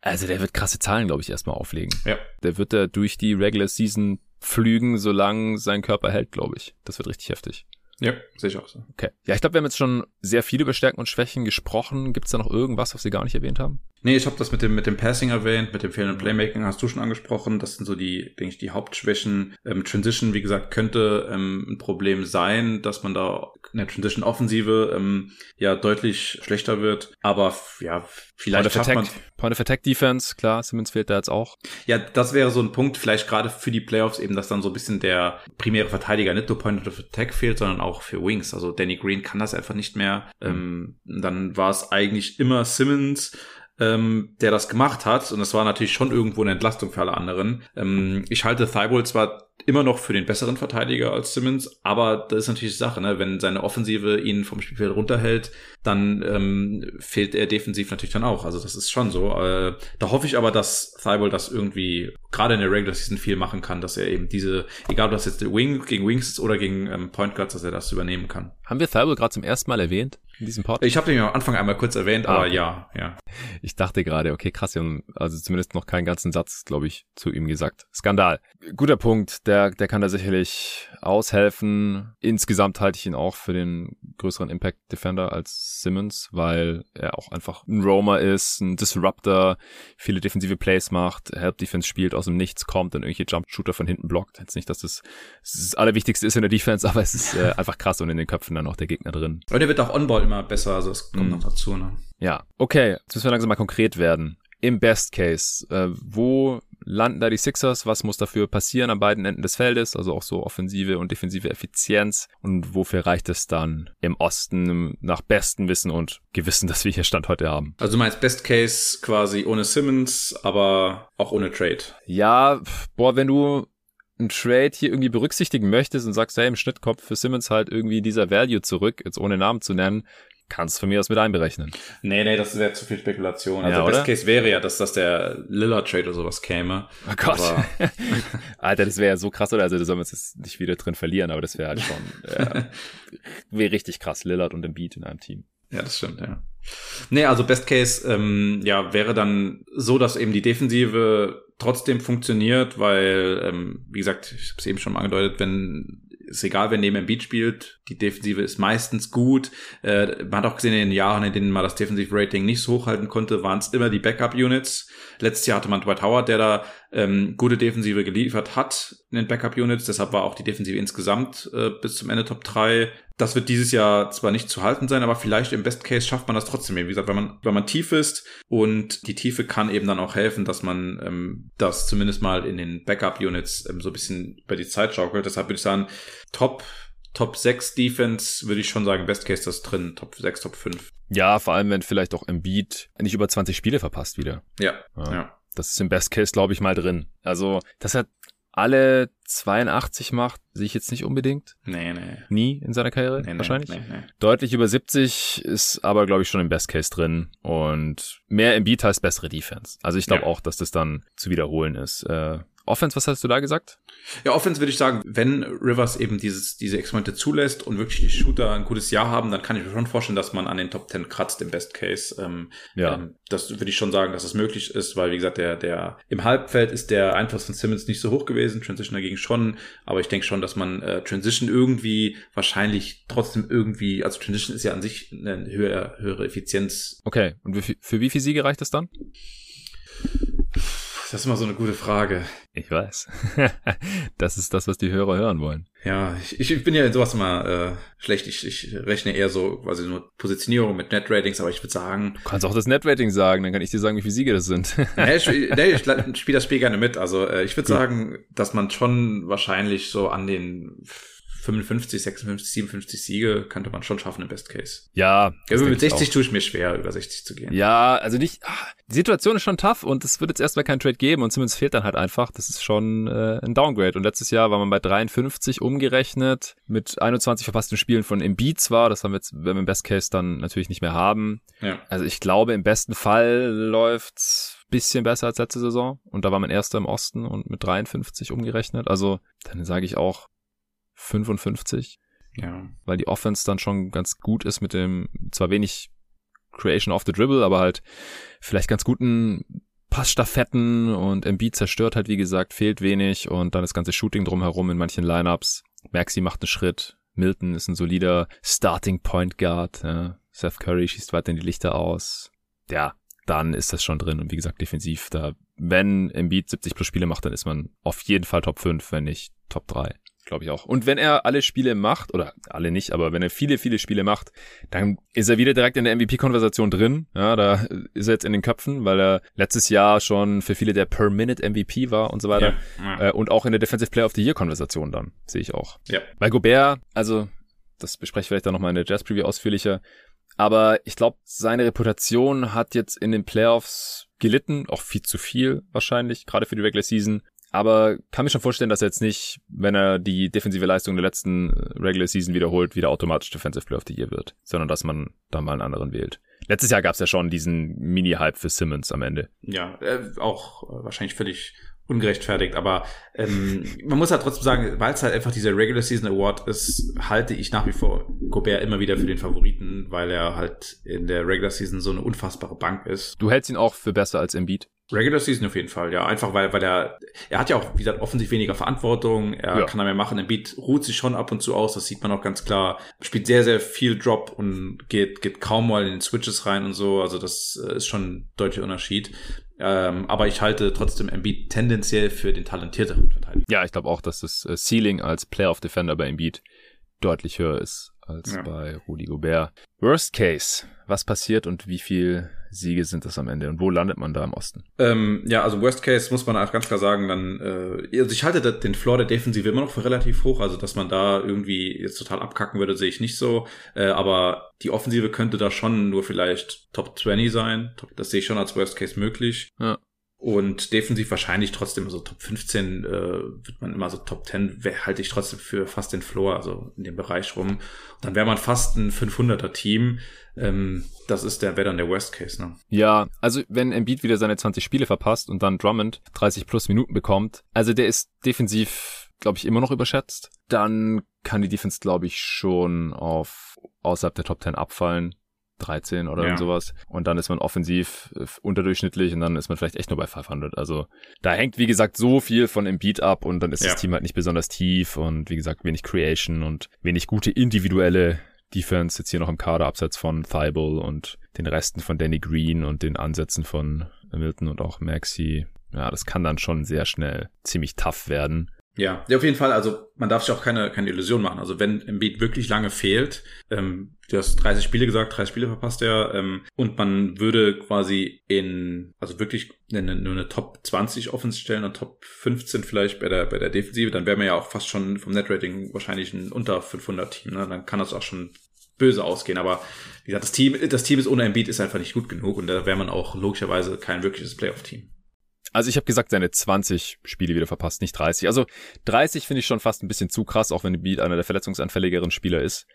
Also der wird krasse Zahlen, glaube ich, erstmal auflegen. Ja. Der wird da durch die Regular Season flügen, solange sein Körper hält, glaube ich. Das wird richtig heftig. Ja, sehe ich auch so. Okay. Ja, ich glaube, wir haben jetzt schon sehr viel über Stärken und Schwächen gesprochen. Gibt es da noch irgendwas, was wir gar nicht erwähnt haben? Nee, ich habe das mit dem, mit dem Passing erwähnt, mit dem fehlenden Playmaking hast du schon angesprochen. Das sind so die, denke ich, die Hauptschwächen. Ähm, Transition, wie gesagt, könnte ähm, ein Problem sein, dass man da in der Transition-Offensive ähm, ja deutlich schlechter wird. Aber ja, vielleicht Point of, Attack, Point of Attack Defense, klar, Simmons fehlt da jetzt auch. Ja, das wäre so ein Punkt, vielleicht gerade für die Playoffs eben, dass dann so ein bisschen der primäre Verteidiger nicht nur Point of Attack fehlt, sondern auch für Wings. Also Danny Green kann das einfach nicht mehr. Ähm, dann war es eigentlich immer Simmons ähm, der das gemacht hat. Und das war natürlich schon irgendwo eine Entlastung für alle anderen. Ähm, ich halte Thibault zwar immer noch für den besseren Verteidiger als Simmons, aber das ist natürlich die Sache, ne? wenn seine Offensive ihn vom Spielfeld runterhält, dann ähm, fehlt er defensiv natürlich dann auch. Also das ist schon so. Äh, da hoffe ich aber, dass Thibault das irgendwie gerade in der Regular Season viel machen kann, dass er eben diese, egal ob das jetzt Wing gegen Wings ist oder gegen ähm, Point Guards, dass er das übernehmen kann. Haben wir Thibault gerade zum ersten Mal erwähnt? in diesem Pod? Ich habe den am Anfang einmal kurz erwähnt, ah, aber okay. ja, ja. Ich dachte gerade, okay, krass, wir haben also zumindest noch keinen ganzen Satz, glaube ich, zu ihm gesagt. Skandal. Guter Punkt, der, der kann da sicherlich aushelfen. Insgesamt halte ich ihn auch für den größeren Impact Defender als Simmons, weil er auch einfach ein Roamer ist, ein Disruptor, viele defensive Plays macht, Help Defense spielt, aus dem Nichts kommt, dann irgendwelche Jump Shooter von hinten blockt. Jetzt nicht, dass das das Allerwichtigste ist in der Defense, aber es ist äh, einfach krass und in den Köpfen dann auch der Gegner drin. Und er wird auch On-Ball immer besser, also es kommt mm. noch dazu. Ne? Ja, okay, jetzt müssen wir langsam mal konkret werden. Im Best Case, äh, wo landen da die Sixers? Was muss dafür passieren an beiden Enden des Feldes? Also auch so offensive und defensive Effizienz. Und wofür reicht es dann im Osten nach bestem Wissen und Gewissen, dass wir hier Stand heute haben? Also du meinst Best Case quasi ohne Simmons, aber auch ohne Trade? Ja, boah, wenn du einen Trade hier irgendwie berücksichtigen möchtest und sagst, hey, im Schnitt kommt für Simmons halt irgendwie dieser Value zurück, jetzt ohne Namen zu nennen, kannst du von mir aus mit einberechnen. Nee, nee, das wäre zu viel Spekulation. Also ja, Best Case wäre ja, dass das der Lillard Trade oder sowas käme. Oh Gott. Alter, das wäre ja so krass, oder? Also da sollen wir uns jetzt nicht wieder drin verlieren, aber das wäre halt schon, äh, wäre richtig krass, Lillard und Embiid in einem Team. Ja, das stimmt, ja. Nee, also Best Case, ähm, ja, wäre dann so, dass eben die Defensive trotzdem funktioniert, weil, ähm, wie gesagt, ich habe es eben schon mal angedeutet, wenn ist egal, wer neben Embiid spielt, die Defensive ist meistens gut. Äh, man hat auch gesehen, in den Jahren, in denen man das Defensive Rating nicht so hochhalten konnte, waren es immer die Backup-Units. Letztes Jahr hatte man Dwight Howard, der da ähm, gute Defensive geliefert hat in den Backup-Units. Deshalb war auch die Defensive insgesamt äh, bis zum Ende Top 3. Das wird dieses Jahr zwar nicht zu halten sein, aber vielleicht im Best Case schafft man das trotzdem. Wie gesagt, wenn man, wenn man tief ist und die Tiefe kann eben dann auch helfen, dass man ähm, das zumindest mal in den Backup-Units ähm, so ein bisschen über die Zeit schaukelt. Deshalb würde ich sagen, Top Top 6 Defense würde ich schon sagen, Best Case das drin, Top 6, Top 5. Ja, vor allem, wenn vielleicht auch Embiid nicht über 20 Spiele verpasst wieder. Ja, ja. ja. Das ist im Best Case, glaube ich, mal drin. Also, dass er alle 82 macht, sehe ich jetzt nicht unbedingt. Nee, nee. Nie in seiner Karriere, nee, wahrscheinlich. Nee, nee. Deutlich über 70 ist aber, glaube ich, schon im Best Case drin. Und mehr Embiid heißt bessere Defense. Also ich glaube ja. auch, dass das dann zu wiederholen ist. Äh, Offense, was hast du da gesagt? Ja, Offense würde ich sagen, wenn Rivers eben dieses, diese Experimente zulässt und wirklich die Shooter ein gutes Jahr haben, dann kann ich mir schon vorstellen, dass man an den Top 10 kratzt im Best Case. Ähm, ja. Ähm, das würde ich schon sagen, dass es das möglich ist, weil, wie gesagt, der, der, im Halbfeld ist der Einfluss von Simmons nicht so hoch gewesen, Transition dagegen schon, aber ich denke schon, dass man äh, Transition irgendwie wahrscheinlich trotzdem irgendwie, also Transition ist ja an sich eine höhere, höhere Effizienz. Okay, und für, für wie viel Siege reicht das dann? Das ist immer so eine gute Frage. Ich weiß. das ist das, was die Hörer hören wollen. Ja, ich, ich bin ja in sowas immer äh, schlecht. Ich, ich rechne eher so quasi nur Positionierung mit Net-Ratings, aber ich würde sagen. Du kannst auch das Net-Rating sagen, dann kann ich dir sagen, wie viele Siege das sind. nee, ich, nee, ich spiele das Spiel gerne mit. Also äh, ich würde sagen, dass man schon wahrscheinlich so an den 55, 56, 57 Siege könnte man schon schaffen im Best Case. Ja. ja mit 60 tue ich mir schwer, über 60 zu gehen. Ja, also nicht, ach, die Situation ist schon tough und es wird jetzt erstmal kein Trade geben und zumindest fehlt dann halt einfach. Das ist schon äh, ein Downgrade. Und letztes Jahr war man bei 53 umgerechnet mit 21 verpassten Spielen von Embiid zwar. Das haben wir jetzt, wenn wir im Best Case dann natürlich nicht mehr haben. Ja. Also ich glaube, im besten Fall läuft's bisschen besser als letzte Saison und da war man erster im Osten und mit 53 umgerechnet. Also dann sage ich auch 55. Ja. Weil die Offense dann schon ganz gut ist mit dem, zwar wenig Creation of the Dribble, aber halt vielleicht ganz guten Passstaffetten und Embiid zerstört halt, wie gesagt, fehlt wenig und dann das ganze Shooting drumherum in manchen Lineups. Maxi macht einen Schritt. Milton ist ein solider Starting Point Guard. Ja. Seth Curry schießt weiter in die Lichter aus. Ja, dann ist das schon drin. Und wie gesagt, defensiv, da, wenn Embiid 70 plus Spiele macht, dann ist man auf jeden Fall Top 5, wenn nicht Top 3. Glaube ich auch. Und wenn er alle Spiele macht, oder alle nicht, aber wenn er viele, viele Spiele macht, dann ist er wieder direkt in der MVP-Konversation drin. Ja, da ist er jetzt in den Köpfen, weil er letztes Jahr schon für viele der Per-Minute-MVP war und so weiter. Ja, ja. Äh, und auch in der Defensive Player of the Year-Konversation dann, sehe ich auch. Ja. Bei Gobert, also, das bespreche ich vielleicht dann nochmal in der Jazz-Preview ausführlicher, aber ich glaube, seine Reputation hat jetzt in den Playoffs gelitten, auch viel zu viel wahrscheinlich, gerade für die Regular Season. Aber kann mir schon vorstellen, dass er jetzt nicht, wenn er die defensive Leistung der letzten äh, Regular Season wiederholt, wieder automatisch Defensive Player of the Year wird, sondern dass man da mal einen anderen wählt. Letztes Jahr gab es ja schon diesen Mini-Hype für Simmons am Ende. Ja, äh, auch äh, wahrscheinlich völlig ungerechtfertigt, aber ähm, man muss halt trotzdem sagen, weil es halt einfach dieser Regular Season Award ist, halte ich nach wie vor Gobert immer wieder für den Favoriten, weil er halt in der Regular Season so eine unfassbare Bank ist. Du hältst ihn auch für besser als Embiid? Regular Season auf jeden Fall, ja. Einfach weil, weil er, er hat ja auch, wie gesagt, offensiv weniger Verantwortung. Er ja. kann da mehr machen. Embiid ruht sich schon ab und zu aus. Das sieht man auch ganz klar. Spielt sehr, sehr viel Drop und geht, geht kaum mal in den Switches rein und so. Also das äh, ist schon ein deutlicher Unterschied. Ähm, aber ich halte trotzdem Embiid tendenziell für den talentierteren Verteidiger. Ja, ich glaube auch, dass das äh, Ceiling als Player of Defender bei Embiid deutlich höher ist als ja. bei Rudi Gobert. Worst Case. Was passiert und wie viel Siege sind das am Ende und wo landet man da im Osten? Ähm, ja, also Worst Case muss man auch ganz klar sagen, dann, äh, also ich halte den Floor der Defensive immer noch für relativ hoch, also dass man da irgendwie jetzt total abkacken würde, sehe ich nicht so, äh, aber die Offensive könnte da schon nur vielleicht Top 20 sein, das sehe ich schon als Worst Case möglich. Ja. Und defensiv wahrscheinlich trotzdem, so Top 15 äh, wird man immer so Top 10, halte ich trotzdem für fast den Floor, also in dem Bereich rum. Und dann wäre man fast ein 500er Team. Ähm, das ist der, wäre dann der Worst Case, ne? Ja, also wenn Embiid wieder seine 20 Spiele verpasst und dann Drummond 30 plus Minuten bekommt, also der ist defensiv, glaube ich, immer noch überschätzt, dann kann die Defense, glaube ich, schon auf außerhalb der Top 10 abfallen. 13 oder ja. sowas. Und dann ist man offensiv äh, unterdurchschnittlich und dann ist man vielleicht echt nur bei 500. Also da hängt, wie gesagt, so viel von Embiid ab und dann ist ja. das Team halt nicht besonders tief und wie gesagt, wenig Creation und wenig gute individuelle Defense jetzt hier noch im Kader, abseits von Thibault und den Resten von Danny Green und den Ansätzen von Milton und auch Maxi. Ja, das kann dann schon sehr schnell ziemlich tough werden. Ja, auf jeden Fall. Also man darf sich auch keine, keine Illusion machen. Also wenn Embiid wirklich lange fehlt, ähm, du hast 30 Spiele gesagt, 30 Spiele verpasst er, ähm, und man würde quasi in, also wirklich eine, nur eine Top 20 Offense stellen und Top 15 vielleicht bei der, bei der Defensive, dann wäre man ja auch fast schon vom Netrating wahrscheinlich ein unter 500 Team. Ne? Dann kann das auch schon böse ausgehen. Aber wie gesagt, das Team, das Team ist ohne Embiid ist einfach nicht gut genug und da wäre man auch logischerweise kein wirkliches Playoff-Team. Also ich habe gesagt, seine 20 Spiele wieder verpasst, nicht 30. Also 30 finde ich schon fast ein bisschen zu krass, auch wenn Beat einer der verletzungsanfälligeren Spieler ist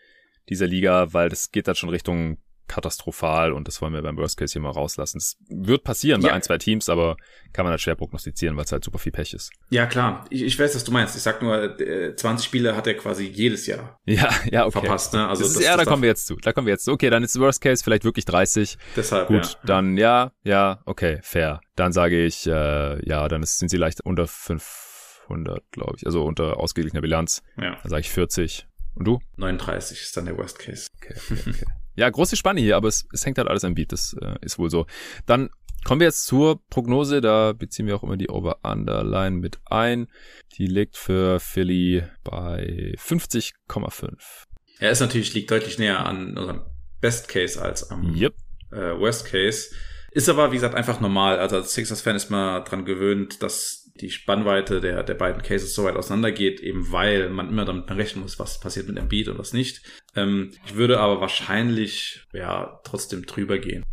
dieser Liga, weil das geht dann schon Richtung katastrophal und das wollen wir beim Worst Case hier mal rauslassen. Es wird passieren ja. bei ein, zwei Teams, aber kann man halt schwer prognostizieren, weil es halt super viel Pech ist. Ja, klar. Ich, ich weiß, was du meinst. Ich sag nur, 20 Spiele hat er quasi jedes Jahr ja, ja, okay. verpasst. Ne? Also das ist, das, ja, das da kommen wir jetzt zu. Da kommen wir jetzt zu. Okay, dann ist Worst Case vielleicht wirklich 30. Deshalb, Gut, ja. dann ja, ja, okay, fair. Dann sage ich, äh, ja, dann ist, sind sie leicht unter 500, glaube ich. Also unter ausgeglichener Bilanz. Ja. Dann sage ich 40. Und du? 39 ist dann der Worst Case. Okay, okay, okay. Ja, große Spanne hier, aber es, es hängt halt alles am Beat, das äh, ist wohl so. Dann kommen wir jetzt zur Prognose, da beziehen wir auch immer die Over-Under-Line mit ein. Die liegt für Philly bei 50,5. Er ist natürlich, liegt deutlich näher an unserem Best Case als am yep. äh, Worst Case. Ist aber, wie gesagt, einfach normal. Also als Sixers-Fan ist man dran gewöhnt, dass die Spannweite der, der beiden Cases so weit auseinandergeht, eben weil man immer damit rechnen muss, was passiert mit Embiid und was nicht. Ähm, ich würde aber wahrscheinlich, ja, trotzdem drüber gehen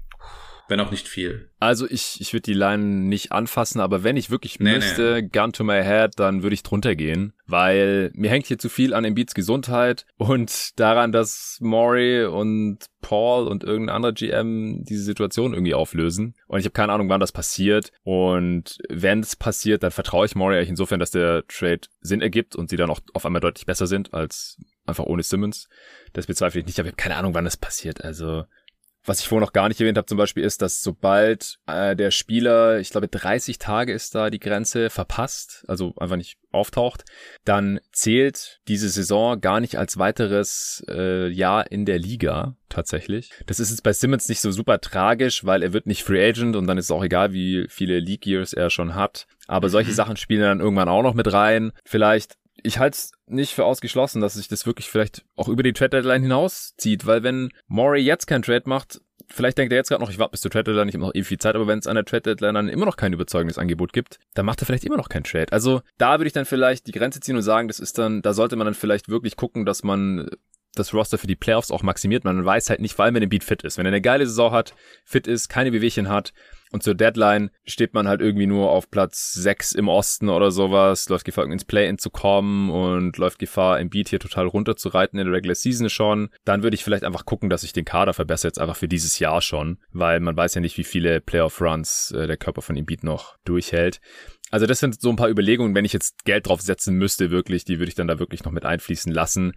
wenn auch nicht viel. Also ich, ich würde die Line nicht anfassen, aber wenn ich wirklich nee, müsste, nee. gun to my head, dann würde ich drunter gehen, weil mir hängt hier zu viel an Embiids Gesundheit und daran, dass Maury und Paul und irgendein anderer GM diese Situation irgendwie auflösen. Und ich habe keine Ahnung, wann das passiert. Und wenn es passiert, dann vertraue ich Maury eigentlich insofern, dass der Trade Sinn ergibt und sie dann auch auf einmal deutlich besser sind als einfach ohne Simmons. Das bezweifle ich nicht, aber ich habe keine Ahnung, wann das passiert. Also was ich vorhin noch gar nicht erwähnt habe zum Beispiel ist, dass sobald äh, der Spieler, ich glaube 30 Tage ist da die Grenze, verpasst, also einfach nicht auftaucht, dann zählt diese Saison gar nicht als weiteres äh, Jahr in der Liga tatsächlich. Das ist jetzt bei Simmons nicht so super tragisch, weil er wird nicht Free Agent und dann ist es auch egal, wie viele League Years er schon hat. Aber solche mhm. Sachen spielen dann irgendwann auch noch mit rein. Vielleicht ich halte es nicht für ausgeschlossen, dass sich das wirklich vielleicht auch über die Trade Deadline hinauszieht, weil wenn Maury jetzt kein Trade macht, vielleicht denkt er jetzt gerade noch, ich warte bis zur Trade Deadline, ich habe noch ewig viel Zeit, aber wenn es an der Trade Deadline dann immer noch kein überzeugendes Angebot gibt, dann macht er vielleicht immer noch kein Trade. Also da würde ich dann vielleicht die Grenze ziehen und sagen, das ist dann, da sollte man dann vielleicht wirklich gucken, dass man das Roster für die Playoffs auch maximiert. Man weiß halt nicht, weil man den Beat fit ist. Wenn er eine geile Saison hat, fit ist, keine Bewegchen hat, und zur Deadline steht man halt irgendwie nur auf Platz 6 im Osten oder sowas, läuft Gefahr, ins Play-In zu kommen und läuft Gefahr, im Beat hier total runterzureiten in der Regular Season schon. Dann würde ich vielleicht einfach gucken, dass ich den Kader verbessere, jetzt einfach für dieses Jahr schon, weil man weiß ja nicht, wie viele Playoff-Runs äh, der Körper von Embiid noch durchhält. Also das sind so ein paar Überlegungen, wenn ich jetzt Geld drauf setzen müsste, wirklich, die würde ich dann da wirklich noch mit einfließen lassen.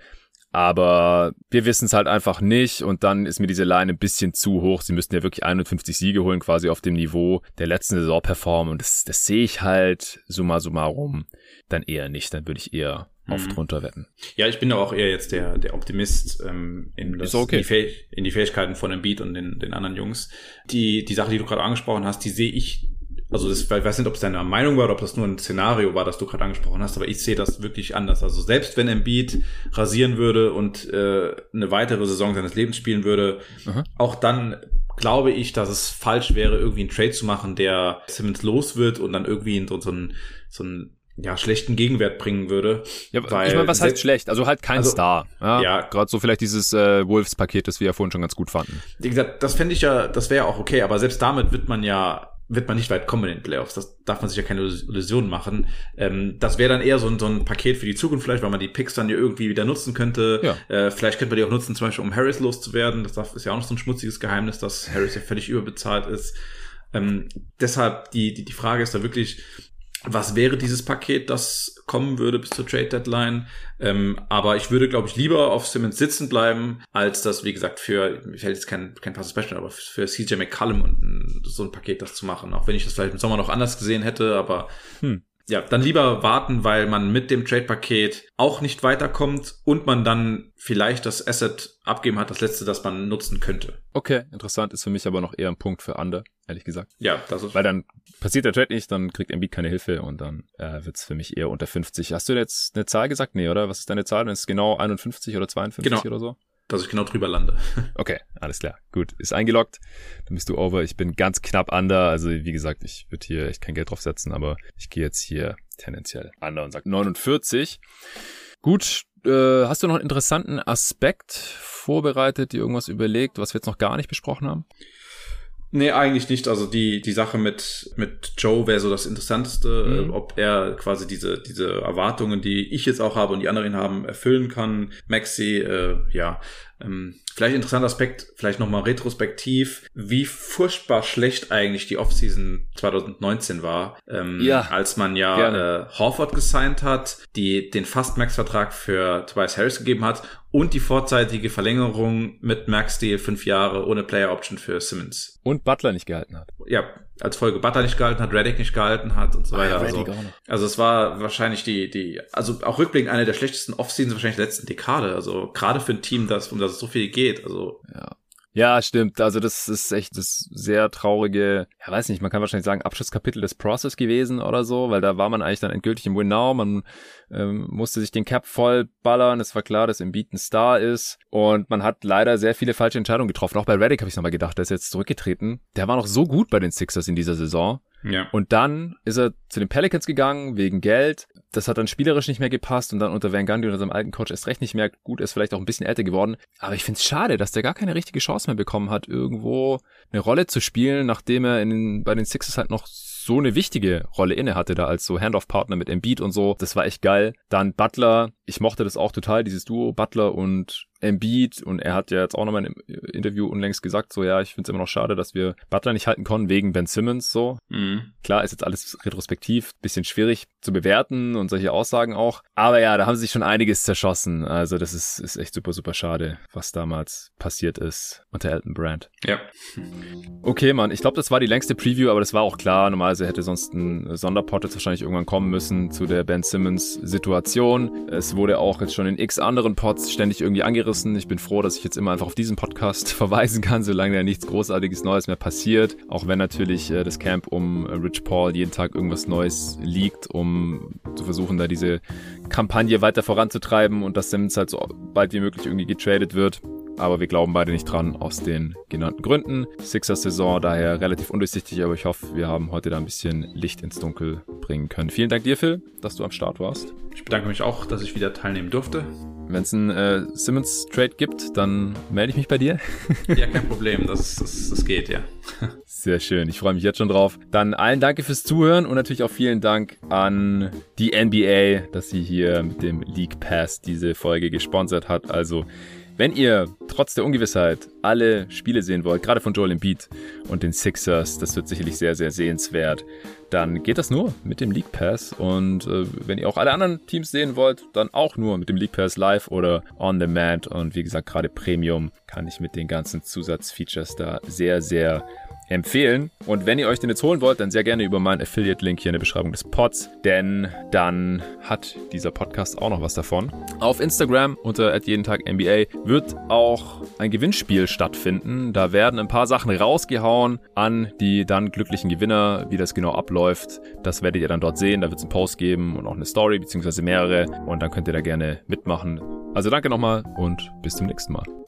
Aber wir wissen es halt einfach nicht und dann ist mir diese Line ein bisschen zu hoch. Sie müssten ja wirklich 51 Siege holen, quasi auf dem Niveau der letzten Saison performen. Und das, das sehe ich halt summa summarum dann eher nicht. Dann würde ich eher auf mhm. drunter wetten. Ja, ich bin auch eher jetzt der, der Optimist ähm, in, das, okay. in, die in, die Fähigkeiten von Embiid und den, den anderen Jungs. Die, die Sache, die du gerade angesprochen hast, die sehe ich also das, ich weiß nicht, ob es deine Meinung war oder ob das nur ein Szenario war, das du gerade angesprochen hast, aber ich sehe das wirklich anders. Also selbst wenn Embiid rasieren würde und äh, eine weitere Saison seines Lebens spielen würde, Aha. auch dann glaube ich, dass es falsch wäre, irgendwie einen Trade zu machen, der Simmons los wird und dann irgendwie in so, so einen so einen ja, schlechten Gegenwert bringen würde. Ja, weil ich meine, was heißt schlecht? Also halt kein also, Star. Ja, ja. gerade so vielleicht dieses äh, Wolves-Paket, das wir ja vorhin schon ganz gut fanden. Wie gesagt, das fände ich ja, das wäre ja auch okay, aber selbst damit wird man ja wird man nicht weit kommen in den Playoffs. Das darf man sich ja keine Illusion machen. Ähm, das wäre dann eher so ein, so ein Paket für die Zukunft vielleicht, weil man die Picks dann ja irgendwie wieder nutzen könnte. Ja. Äh, vielleicht könnte man die auch nutzen, zum Beispiel um Harris loszuwerden. Das ist ja auch noch so ein schmutziges Geheimnis, dass Harris ja völlig überbezahlt ist. Ähm, deshalb die, die, die Frage ist da wirklich, was wäre dieses Paket, das kommen würde bis zur Trade Deadline. Ähm, aber ich würde, glaube ich, lieber auf Simmons sitzen bleiben, als das, wie gesagt, für, mir fällt jetzt kein, kein passes Beispiel, aber für CJ McCallum und so ein Paket das zu machen. Auch wenn ich das vielleicht im Sommer noch anders gesehen hätte, aber hm ja, dann lieber warten, weil man mit dem Trade-Paket auch nicht weiterkommt und man dann vielleicht das Asset abgeben hat, das letzte, das man nutzen könnte. Okay, interessant, ist für mich aber noch eher ein Punkt für Ander, ehrlich gesagt. Ja, das ist. Weil dann passiert der Trade nicht, dann kriegt Embiid keine Hilfe und dann äh, wird's für mich eher unter 50. Hast du jetzt eine Zahl gesagt? Nee, oder? Was ist deine Zahl? Ist es genau 51 oder 52 genau. oder so? Dass ich genau drüber lande. Okay, alles klar. Gut, ist eingeloggt. Dann bist du over. Ich bin ganz knapp under. Also wie gesagt, ich würde hier echt kein Geld drauf setzen, aber ich gehe jetzt hier tendenziell under und sage 49. Gut, äh, hast du noch einen interessanten Aspekt vorbereitet, dir irgendwas überlegt, was wir jetzt noch gar nicht besprochen haben? Nee, eigentlich nicht. Also die, die Sache mit, mit Joe wäre so das Interessanteste, mhm. äh, ob er quasi diese, diese Erwartungen, die ich jetzt auch habe und die anderen haben, erfüllen kann. Maxi, äh, ja, ähm, vielleicht interessanter Aspekt, vielleicht nochmal retrospektiv, wie furchtbar schlecht eigentlich die Offseason 2019 war, ähm, ja, als man ja äh, Horford gesigned hat, die den Fast-Max-Vertrag für Tobias Harris gegeben hat und die vorzeitige Verlängerung mit Max-Deal fünf Jahre ohne Player-Option für Simmons. Und Butler nicht gehalten hat. Ja, als Folge Butler nicht gehalten hat, Reddick nicht gehalten hat und so ah, weiter. Ah, also, also es war wahrscheinlich die, die, also auch rückblickend eine der schlechtesten Off-Seasons wahrscheinlich der letzten Dekade. Also gerade für ein Team, das, um das es so viel geht. Also ja. Ja, stimmt. Also das ist echt das sehr traurige, ja weiß nicht, man kann wahrscheinlich sagen, Abschlusskapitel des Process gewesen oder so, weil da war man eigentlich dann endgültig im Win-Now. Man ähm, musste sich den Cap voll ballern. Es war klar, dass Embiid ein Star ist. Und man hat leider sehr viele falsche Entscheidungen getroffen. Auch bei Reddick habe ich nochmal gedacht, der ist jetzt zurückgetreten. Der war noch so gut bei den Sixers in dieser Saison. Ja. Und dann ist er zu den Pelicans gegangen wegen Geld. Das hat dann spielerisch nicht mehr gepasst und dann unter Van Gundy unter seinem alten Coach erst recht nicht mehr. Gut, er ist vielleicht auch ein bisschen älter geworden. Aber ich finde es schade, dass der gar keine richtige Chance mehr bekommen hat, irgendwo eine Rolle zu spielen, nachdem er in bei den Sixers halt noch so eine wichtige Rolle inne hatte da als so Handoff-Partner mit Embiid und so. Das war echt geil. Dann Butler, ich mochte das auch total, dieses Duo Butler und Embiid und er hat ja jetzt auch nochmal im Interview unlängst gesagt, so ja, ich finde es immer noch schade, dass wir Butler nicht halten konnten wegen Ben Simmons so. Mhm. Klar, ist jetzt alles retrospektiv, bisschen schwierig zu bewerten und solche Aussagen auch. Aber ja, da haben sie sich schon einiges zerschossen. Also das ist, ist echt super, super schade, was damals passiert ist unter Elton Brand. Ja. Okay, Mann, ich glaube, das war die längste Preview, aber das war auch klar. Normalerweise hätte sonst ein Sonderpot jetzt wahrscheinlich irgendwann kommen müssen zu der Ben Simmons Situation. Es wurde auch jetzt schon in x anderen Pots ständig irgendwie angerissen angerissen. Ich bin froh, dass ich jetzt immer einfach auf diesen Podcast verweisen kann, solange da nichts Großartiges Neues mehr passiert. Auch wenn natürlich äh, das Camp um äh, Rich Paul jeden Tag irgendwas Neues liegt, um zu versuchen, da diese Kampagne weiter voranzutreiben und dass Simmons halt so bald wie möglich irgendwie getradet wird aber wir glauben beide nicht dran aus den genannten Gründen. Sixers Saison daher relativ undurchsichtig, aber ich hoffe, wir haben heute da ein bisschen Licht ins Dunkel bringen können. Vielen Dank dir, Phil, dass du am Start warst. Ich bedanke mich auch, dass ich wieder teilnehmen durfte. Wenn es einen äh, Simmons-Trade gibt, dann melde ich mich bei dir. ja, kein Problem, das, das, das geht, ja. Sehr schön, ich freue mich jetzt schon drauf. Dann allen Danke fürs Zuhören und natürlich auch vielen Dank an die NBA, dass sie hier mit dem League Pass diese Folge gesponsert hat. Also wenn ihr trotz der Ungewissheit alle Spiele sehen wollt, gerade von Joel Embiid und den Sixers, das wird sicherlich sehr, sehr sehenswert, dann geht das nur mit dem League Pass. Und äh, wenn ihr auch alle anderen Teams sehen wollt, dann auch nur mit dem League Pass live oder on demand. Und wie gesagt, gerade Premium kann ich mit den ganzen Zusatzfeatures da sehr, sehr empfehlen. Und wenn ihr euch den jetzt holen wollt, dann sehr gerne über meinen Affiliate-Link hier in der Beschreibung des Pods, denn dann hat dieser Podcast auch noch was davon. Auf Instagram unter jeden Tag NBA wird auch ein Gewinnspiel stattfinden. Da werden ein paar Sachen rausgehauen an die dann glücklichen Gewinner. Wie das genau abläuft, das werdet ihr dann dort sehen. Da wird es einen Post geben und auch eine Story, beziehungsweise mehrere. Und dann könnt ihr da gerne mitmachen. Also danke nochmal und bis zum nächsten Mal.